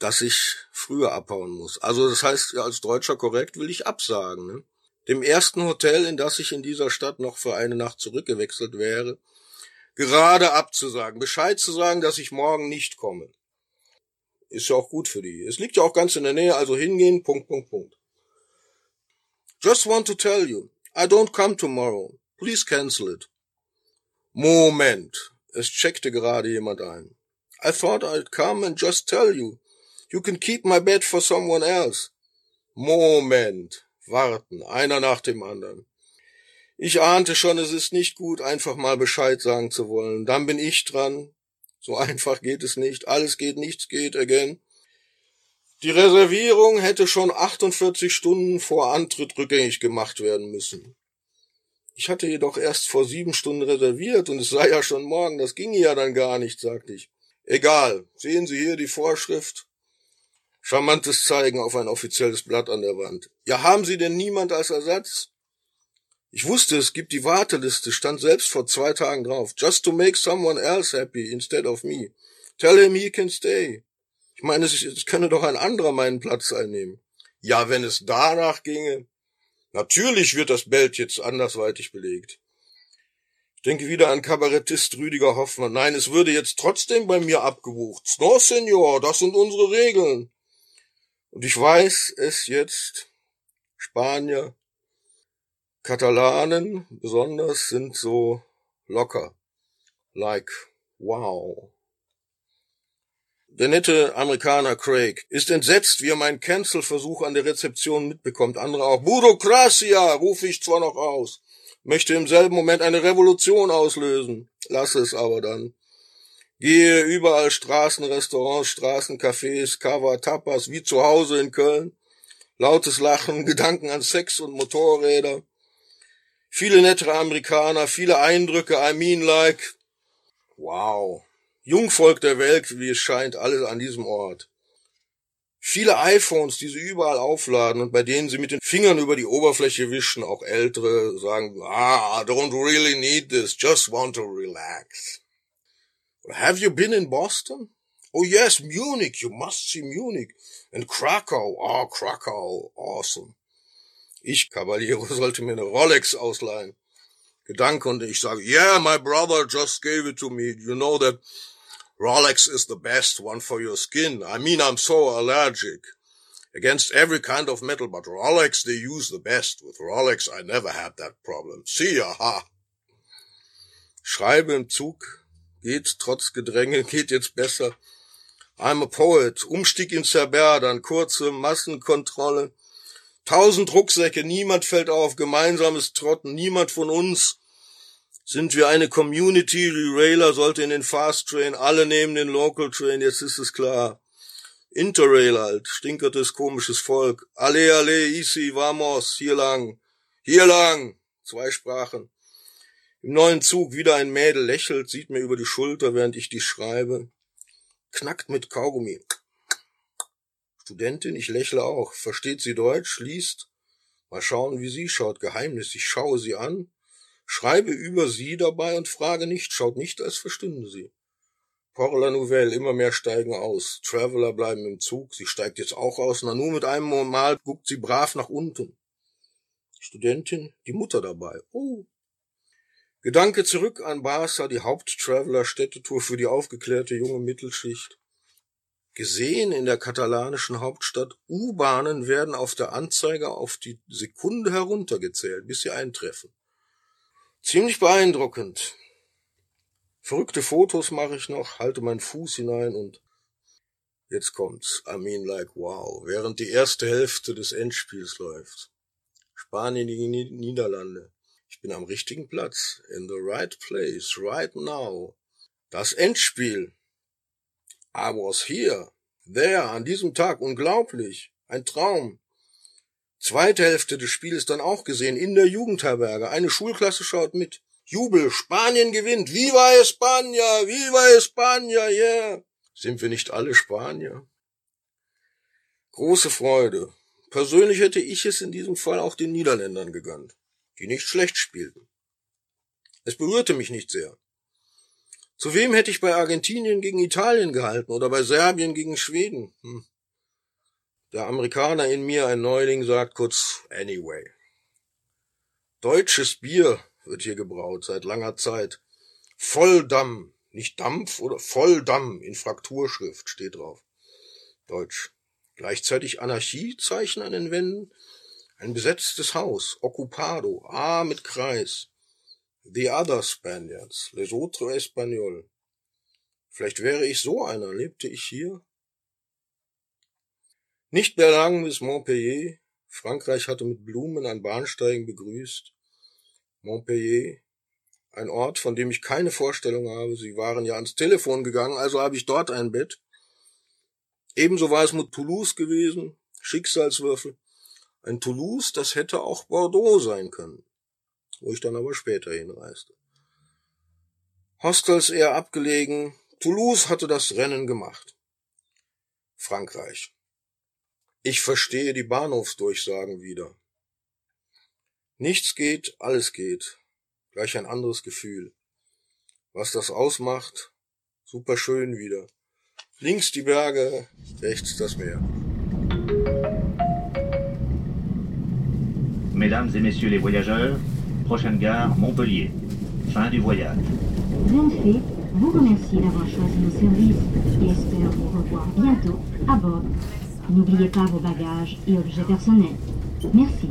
Speaker 2: dass ich früher abhauen muss. Also das heißt, als Deutscher korrekt will ich absagen. Ne? Dem ersten Hotel, in das ich in dieser Stadt noch für eine Nacht zurückgewechselt wäre, gerade abzusagen, Bescheid zu sagen, dass ich morgen nicht komme. Ist ja auch gut für die. Es liegt ja auch ganz in der Nähe, also hingehen, Punkt, Punkt, Punkt. Just want to tell you, I don't come tomorrow. Please cancel it. Moment. Es checkte gerade jemand ein. I thought I'd come and just tell you. You can keep my bed for someone else. Moment. Warten. Einer nach dem anderen. Ich ahnte schon, es ist nicht gut, einfach mal Bescheid sagen zu wollen. Dann bin ich dran. So einfach geht es nicht. Alles geht, nichts geht, again. Die Reservierung hätte schon 48 Stunden vor Antritt rückgängig gemacht werden müssen. Ich hatte jedoch erst vor sieben Stunden reserviert und es sei ja schon morgen, das ginge ja dann gar nicht, sagte ich. Egal, sehen Sie hier die Vorschrift. Charmantes Zeigen auf ein offizielles Blatt an der Wand. Ja, haben Sie denn niemand als Ersatz? Ich wusste, es gibt die Warteliste, stand selbst vor zwei Tagen drauf. Just to make someone else happy instead of me. Tell him he can stay. Ich meine, es, es könne doch ein anderer meinen Platz einnehmen. Ja, wenn es danach ginge. Natürlich wird das Belt jetzt andersweitig belegt. Ich denke wieder an Kabarettist Rüdiger Hoffmann. Nein, es würde jetzt trotzdem bei mir abgebucht. No, Senor, das sind unsere Regeln. Und ich weiß es jetzt, Spanier, Katalanen besonders sind so locker. Like, wow. Der nette Amerikaner Craig ist entsetzt, wie er meinen Cancel-Versuch an der Rezeption mitbekommt. Andere auch. Burokratia, rufe ich zwar noch aus. Möchte im selben Moment eine Revolution auslösen. Lasse es aber dann. Gehe überall Straßen, Restaurants, Straßencafés, Cover, Tapas, wie zu Hause in Köln. Lautes Lachen, Gedanken an Sex und Motorräder. Viele nettere Amerikaner, viele Eindrücke, I mean like. Wow. Jungvolk der Welt, wie es scheint, alles an diesem Ort. Viele iPhones, die sie überall aufladen und bei denen sie mit den Fingern über die Oberfläche wischen, auch ältere sagen, ah, I don't really need this, just want to relax. Have you been in Boston? Oh yes, Munich. You must see Munich. And Krakow. Oh, Krakow. Awesome. Ich, Cavaliero, sollte mir eine Rolex ausleihen. Gedanke und ich sage, yeah, my brother just gave it to me. You know that Rolex is the best one for your skin. I mean, I'm so allergic against every kind of metal, but Rolex, they use the best. With Rolex, I never had that problem. See ya, ha. Schreibe im Zug, geht trotz Gedränge, geht jetzt besser. I'm a poet, Umstieg in Cerber, dann kurze Massenkontrolle. Tausend Rucksäcke, niemand fällt auf, gemeinsames Trotten, niemand von uns sind wir eine Community? Railer sollte in den Fast Train, alle nehmen den Local Train, jetzt ist es klar. Interrail halt, stinkertes komisches Volk. Alle, alle, easy, vamos, hier lang, hier lang. Zwei Sprachen. Im neuen Zug wieder ein Mädel lächelt, sieht mir über die Schulter, während ich die schreibe. Knackt mit Kaugummi. Studentin, ich lächle auch. Versteht sie Deutsch, liest. Mal schauen, wie sie schaut. Geheimnis. Ich schaue sie an schreibe über sie dabei und frage nicht, schaut nicht, als verstünde sie. Pour la Nouvelle, immer mehr steigen aus. Traveler bleiben im Zug, sie steigt jetzt auch aus, na nur mit einem Mal guckt sie brav nach unten. Studentin, die Mutter dabei. Oh. Gedanke zurück an Barca, die Haupttraveler-Städtetour für die aufgeklärte junge Mittelschicht. Gesehen in der katalanischen Hauptstadt, U-Bahnen werden auf der Anzeige auf die Sekunde heruntergezählt, bis sie eintreffen. Ziemlich beeindruckend. Verrückte Fotos mache ich noch, halte meinen Fuß hinein und jetzt kommt's. I mean like wow. Während die erste Hälfte des Endspiels läuft. Spanien gegen die Niederlande. Ich bin am richtigen Platz. In the right place. Right now. Das Endspiel. I was here. There. An diesem Tag. Unglaublich. Ein Traum. Zweite Hälfte des Spiels dann auch gesehen in der Jugendherberge. Eine Schulklasse schaut mit. Jubel, Spanien gewinnt. Viva España, viva España, yeah. Sind wir nicht alle Spanier? Große Freude. Persönlich hätte ich es in diesem Fall auch den Niederländern gegönnt, die nicht schlecht spielten. Es berührte mich nicht sehr. Zu wem hätte ich bei Argentinien gegen Italien gehalten oder bei Serbien gegen Schweden? Hm. Der Amerikaner in mir, ein Neuling, sagt kurz anyway. Deutsches Bier wird hier gebraut seit langer Zeit. Volldamm, nicht Dampf oder Volldamm in Frakturschrift steht drauf. Deutsch. Gleichzeitig Anarchiezeichen an den Wänden. Ein besetztes Haus, Occupado, A mit Kreis. The Other Spaniards, Les Autres Espagnols. Vielleicht wäre ich so einer, lebte ich hier? Nicht mehr lang bis Montpellier. Frankreich hatte mit Blumen an Bahnsteigen begrüßt. Montpellier, ein Ort, von dem ich keine Vorstellung habe. Sie waren ja ans Telefon gegangen, also habe ich dort ein Bett. Ebenso war es mit Toulouse gewesen. Schicksalswürfel. Ein Toulouse, das hätte auch Bordeaux sein können, wo ich dann aber später hinreiste. Hostels eher abgelegen. Toulouse hatte das Rennen gemacht. Frankreich. Ich verstehe die Bahnhofsdurchsagen wieder. Nichts geht, alles geht. Gleich ein anderes Gefühl. Was das ausmacht, super schön wieder. Links die Berge, rechts das Meer.
Speaker 4: Mesdames et messieurs les voyageurs, prochaine gare Montpellier. Fin du voyage.
Speaker 5: Rien fait, vous remercie d'avoir choisi nos services et espère vous revoir bientôt à bord. N'oubliez pas vos bagages y objets personnels. Merci.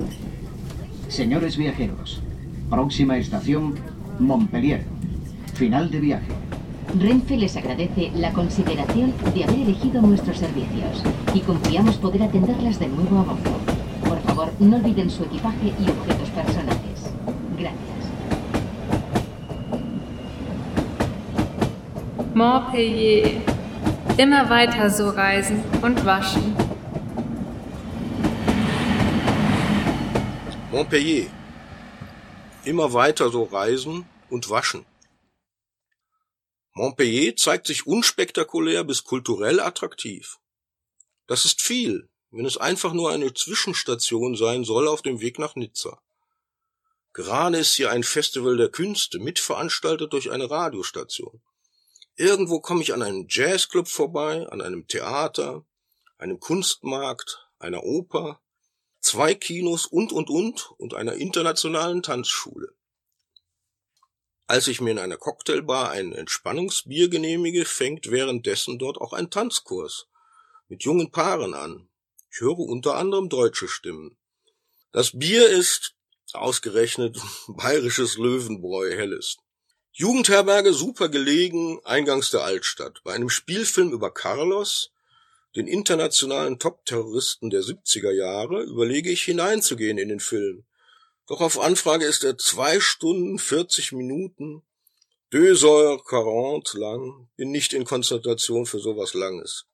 Speaker 6: Señores viajeros, próxima estación, Montpellier. Final de viaje.
Speaker 7: Renfe les agradece la consideración de haber elegido nuestros servicios y confiamos poder atenderlas de nuevo a bordo. Por favor, no olviden su equipaje y objetos personales. Gracias.
Speaker 1: Montpellier. Immer weiter so reisen und waschen.
Speaker 2: Montpellier. Immer weiter so reisen und waschen. Montpellier zeigt sich unspektakulär bis kulturell attraktiv. Das ist viel, wenn es einfach nur eine Zwischenstation sein soll auf dem Weg nach Nizza. Gerade ist hier ein Festival der Künste, mitveranstaltet durch eine Radiostation. Irgendwo komme ich an einem Jazzclub vorbei, an einem Theater, einem Kunstmarkt, einer Oper, zwei Kinos und und und und einer internationalen Tanzschule. Als ich mir in einer Cocktailbar ein Entspannungsbier genehmige, fängt währenddessen dort auch ein Tanzkurs mit jungen Paaren an. Ich höre unter anderem deutsche Stimmen. Das Bier ist ausgerechnet bayerisches Löwenbräu helles. Jugendherberge super gelegen, eingangs der Altstadt. Bei einem Spielfilm über Carlos, den internationalen Top-Terroristen der 70er Jahre, überlege ich hineinzugehen in den Film. Doch auf Anfrage ist er zwei Stunden 40 Minuten, deux heures quarante lang, bin nicht in Konzentration für sowas Langes.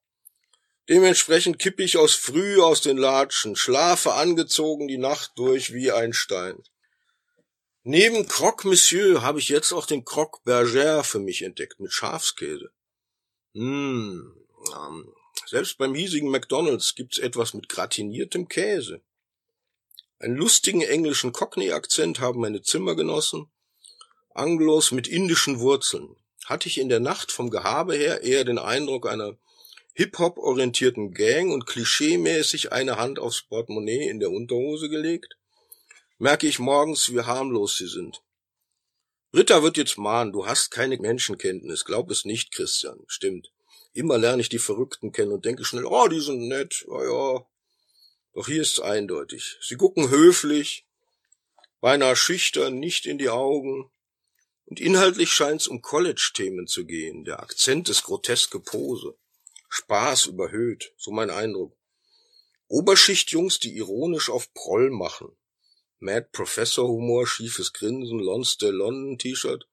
Speaker 2: Dementsprechend kippe ich aus früh aus den Latschen, schlafe angezogen die Nacht durch wie ein Stein. Neben Croque Monsieur habe ich jetzt auch den Croque Berger für mich entdeckt, mit Schafskäse. Mmh, ähm, selbst beim hiesigen McDonalds gibt's etwas mit gratiniertem Käse. Einen lustigen englischen Cockney-Akzent haben meine Zimmergenossen. Anglos mit indischen Wurzeln. Hatte ich in der Nacht vom Gehabe her eher den Eindruck einer Hip-Hop-orientierten Gang und klischeemäßig eine Hand aufs Portemonnaie in der Unterhose gelegt? Merke ich morgens, wie harmlos sie sind. Britta wird jetzt mahnen, du hast keine Menschenkenntnis. Glaub es nicht, Christian. Stimmt. Immer lerne ich die Verrückten kennen und denke schnell, oh, die sind nett, oh ja, doch hier ist's eindeutig. Sie gucken höflich, beinahe schüchtern, nicht in die Augen. Und inhaltlich scheint's um College-Themen zu gehen. Der Akzent ist groteske Pose. Spaß überhöht, so mein Eindruck. Oberschichtjungs, die ironisch auf Proll machen. Mad Professor Humor, schiefes Grinsen, Lonsdale London T-Shirt.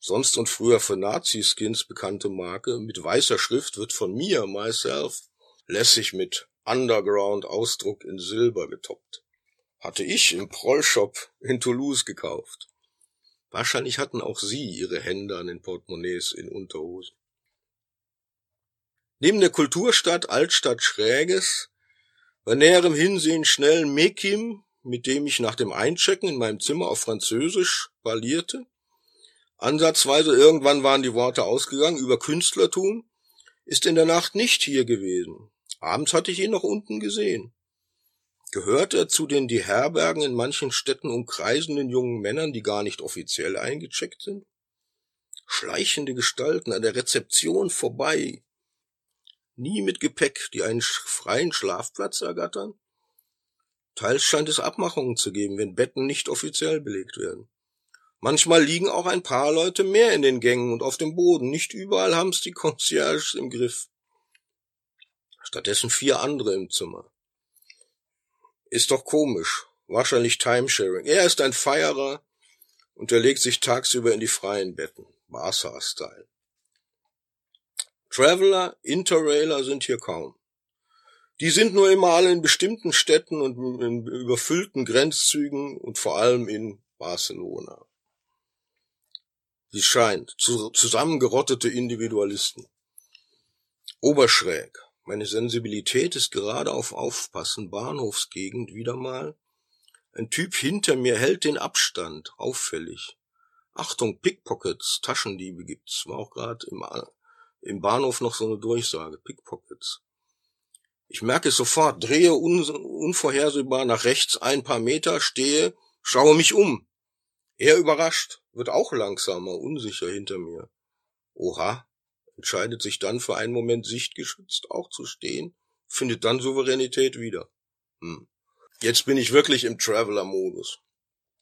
Speaker 2: Sonst und früher für Nazi-Skins bekannte Marke. Mit weißer Schrift wird von mir, myself, lässig mit Underground-Ausdruck in Silber getoppt. Hatte ich im Prollshop in Toulouse gekauft. Wahrscheinlich hatten auch sie ihre Hände an den Portemonnaies in Unterhosen. Neben der Kulturstadt Altstadt Schräges, bei näherem Hinsehen schnell Mekim, mit dem ich nach dem Einchecken in meinem Zimmer auf Französisch parlierte. Ansatzweise irgendwann waren die Worte ausgegangen über Künstlertum, ist in der Nacht nicht hier gewesen. Abends hatte ich ihn noch unten gesehen. Gehört er zu den die Herbergen in manchen Städten umkreisenden jungen Männern, die gar nicht offiziell eingecheckt sind? Schleichende Gestalten an der Rezeption vorbei, nie mit Gepäck, die einen freien Schlafplatz ergattern? Teils scheint es Abmachungen zu geben, wenn Betten nicht offiziell belegt werden. Manchmal liegen auch ein paar Leute mehr in den Gängen und auf dem Boden. Nicht überall haben's die Concierges im Griff stattdessen vier andere im Zimmer. Ist doch komisch. Wahrscheinlich Timesharing. Er ist ein Feierer und er legt sich tagsüber in die freien Betten. Barca-Style. Traveler, Interrailer sind hier kaum. Die sind nur immer alle in bestimmten Städten und in überfüllten Grenzzügen und vor allem in Barcelona. Wie scheint, zusammengerottete Individualisten. Oberschräg, meine Sensibilität ist gerade auf Aufpassen, Bahnhofsgegend wieder mal. Ein Typ hinter mir hält den Abstand, auffällig. Achtung, Pickpockets, Taschendiebe gibt's. War auch gerade im, im Bahnhof noch so eine Durchsage, Pickpockets. Ich merke es sofort, drehe un unvorhersehbar nach rechts ein paar Meter, stehe, schaue mich um. Er überrascht, wird auch langsamer, unsicher hinter mir. Oha, entscheidet sich dann für einen Moment sichtgeschützt auch zu stehen, findet dann Souveränität wieder. Hm. Jetzt bin ich wirklich im Traveler-Modus.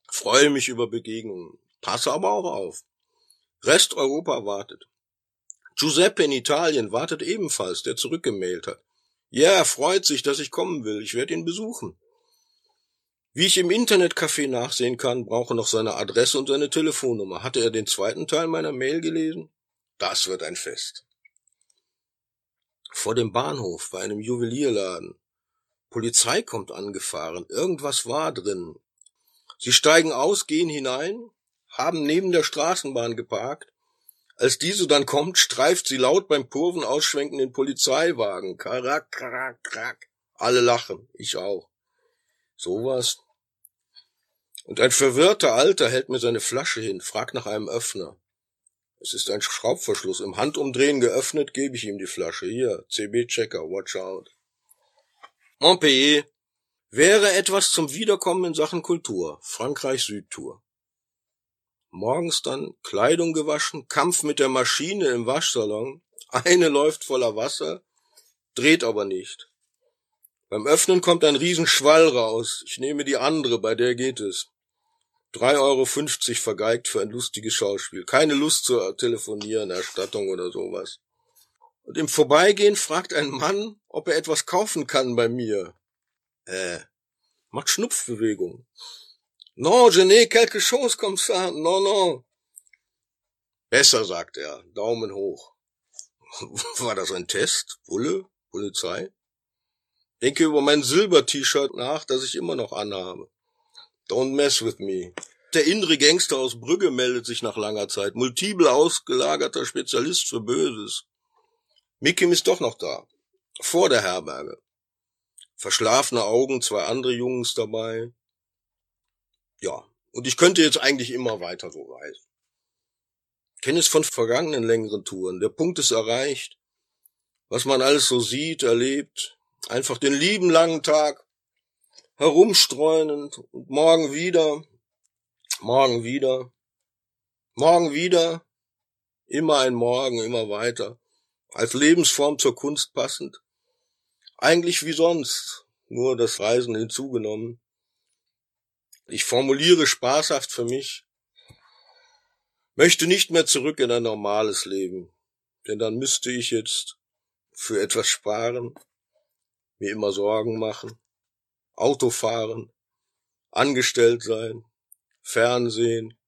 Speaker 2: Freue mich über Begegnungen, passe aber auch auf. Rest Europa wartet. Giuseppe in Italien wartet ebenfalls, der zurückgemailt hat. Ja, er freut sich, dass ich kommen will. Ich werde ihn besuchen. Wie ich im Internetcafé nachsehen kann, brauche noch seine Adresse und seine Telefonnummer. Hatte er den zweiten Teil meiner Mail gelesen? Das wird ein Fest. Vor dem Bahnhof bei einem Juwelierladen. Polizei kommt angefahren. Irgendwas war drin. Sie steigen aus, gehen hinein, haben neben der Straßenbahn geparkt. Als diese dann kommt, streift sie laut beim Kurven ausschwenken den Polizeiwagen. Karak, karak, karak. Alle lachen. Ich auch. Sowas. Und ein verwirrter Alter hält mir seine Flasche hin, fragt nach einem Öffner. Es ist ein Schraubverschluss. Im Handumdrehen geöffnet, gebe ich ihm die Flasche. Hier, CB-Checker, watch out. Montpellier wäre etwas zum Wiederkommen in Sachen Kultur. Frankreich Südtour. Morgens dann Kleidung gewaschen, Kampf mit der Maschine im Waschsalon. Eine läuft voller Wasser, dreht aber nicht. Beim Öffnen kommt ein Riesenschwall raus. Ich nehme die andere, bei der geht es. 3,50 Euro vergeigt für ein lustiges Schauspiel. Keine Lust zu telefonieren, Erstattung oder sowas. Und im Vorbeigehen fragt ein Mann, ob er etwas kaufen kann bei mir. Äh, macht Schnupfbewegung. Non, je n'ai quelque chose comme ça. Non, non. Besser, sagt er. Daumen hoch. War das ein Test? Bulle? Polizei? Denke über mein Silber-T-Shirt nach, das ich immer noch anhabe. Don't mess with me. Der innere Gangster aus Brügge meldet sich nach langer Zeit. Multiple ausgelagerter Spezialist für Böses. Mikim ist doch noch da. Vor der Herberge. Verschlafene Augen, zwei andere Jungs dabei. Ja, und ich könnte jetzt eigentlich immer weiter so reisen. Kenne es von vergangenen längeren Touren. Der Punkt ist erreicht. Was man alles so sieht, erlebt. Einfach den lieben langen Tag herumstreunend und morgen wieder, morgen wieder, morgen wieder, immer ein Morgen, immer weiter, als Lebensform zur Kunst passend. Eigentlich wie sonst, nur das Reisen hinzugenommen. Ich formuliere spaßhaft für mich, möchte nicht mehr zurück in ein normales Leben, denn dann müsste ich jetzt für etwas sparen, mir immer Sorgen machen, Auto fahren, angestellt sein, Fernsehen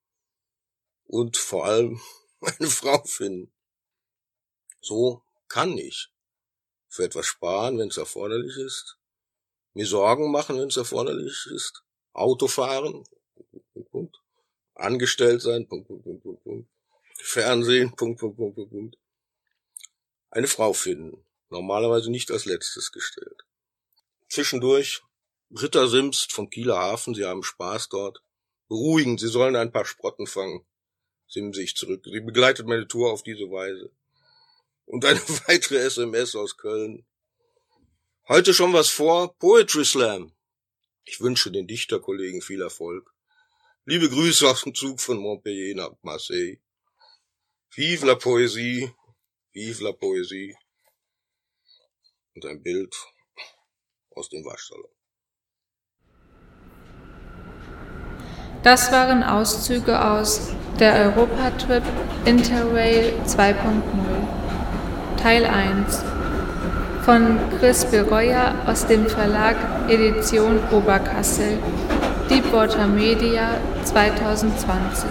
Speaker 2: und vor allem eine Frau finden. So kann ich für etwas sparen, wenn es erforderlich ist, mir Sorgen machen, wenn es erforderlich ist, Auto fahren, Punkt, angestellt sein, Fernsehen, eine Frau finden, normalerweise nicht als letztes gestellt. Zwischendurch Ritter Simst vom Kieler Hafen, Sie haben Spaß dort. Beruhigen, Sie sollen ein paar Sprotten fangen. Simse ich zurück. Sie begleitet meine Tour auf diese Weise. Und eine weitere SMS aus Köln. Heute schon was vor? Poetry Slam. Ich wünsche den Dichterkollegen viel Erfolg. Liebe Grüße aus dem Zug von Montpellier nach Marseille. Vive la Poesie, vive la Poesie. Und ein Bild aus dem Waschsalon.
Speaker 1: Das waren Auszüge aus der Europatrip Interrail 2.0 Teil 1 von Chris Beroyer aus dem Verlag Edition Oberkassel Deepwater Media 2020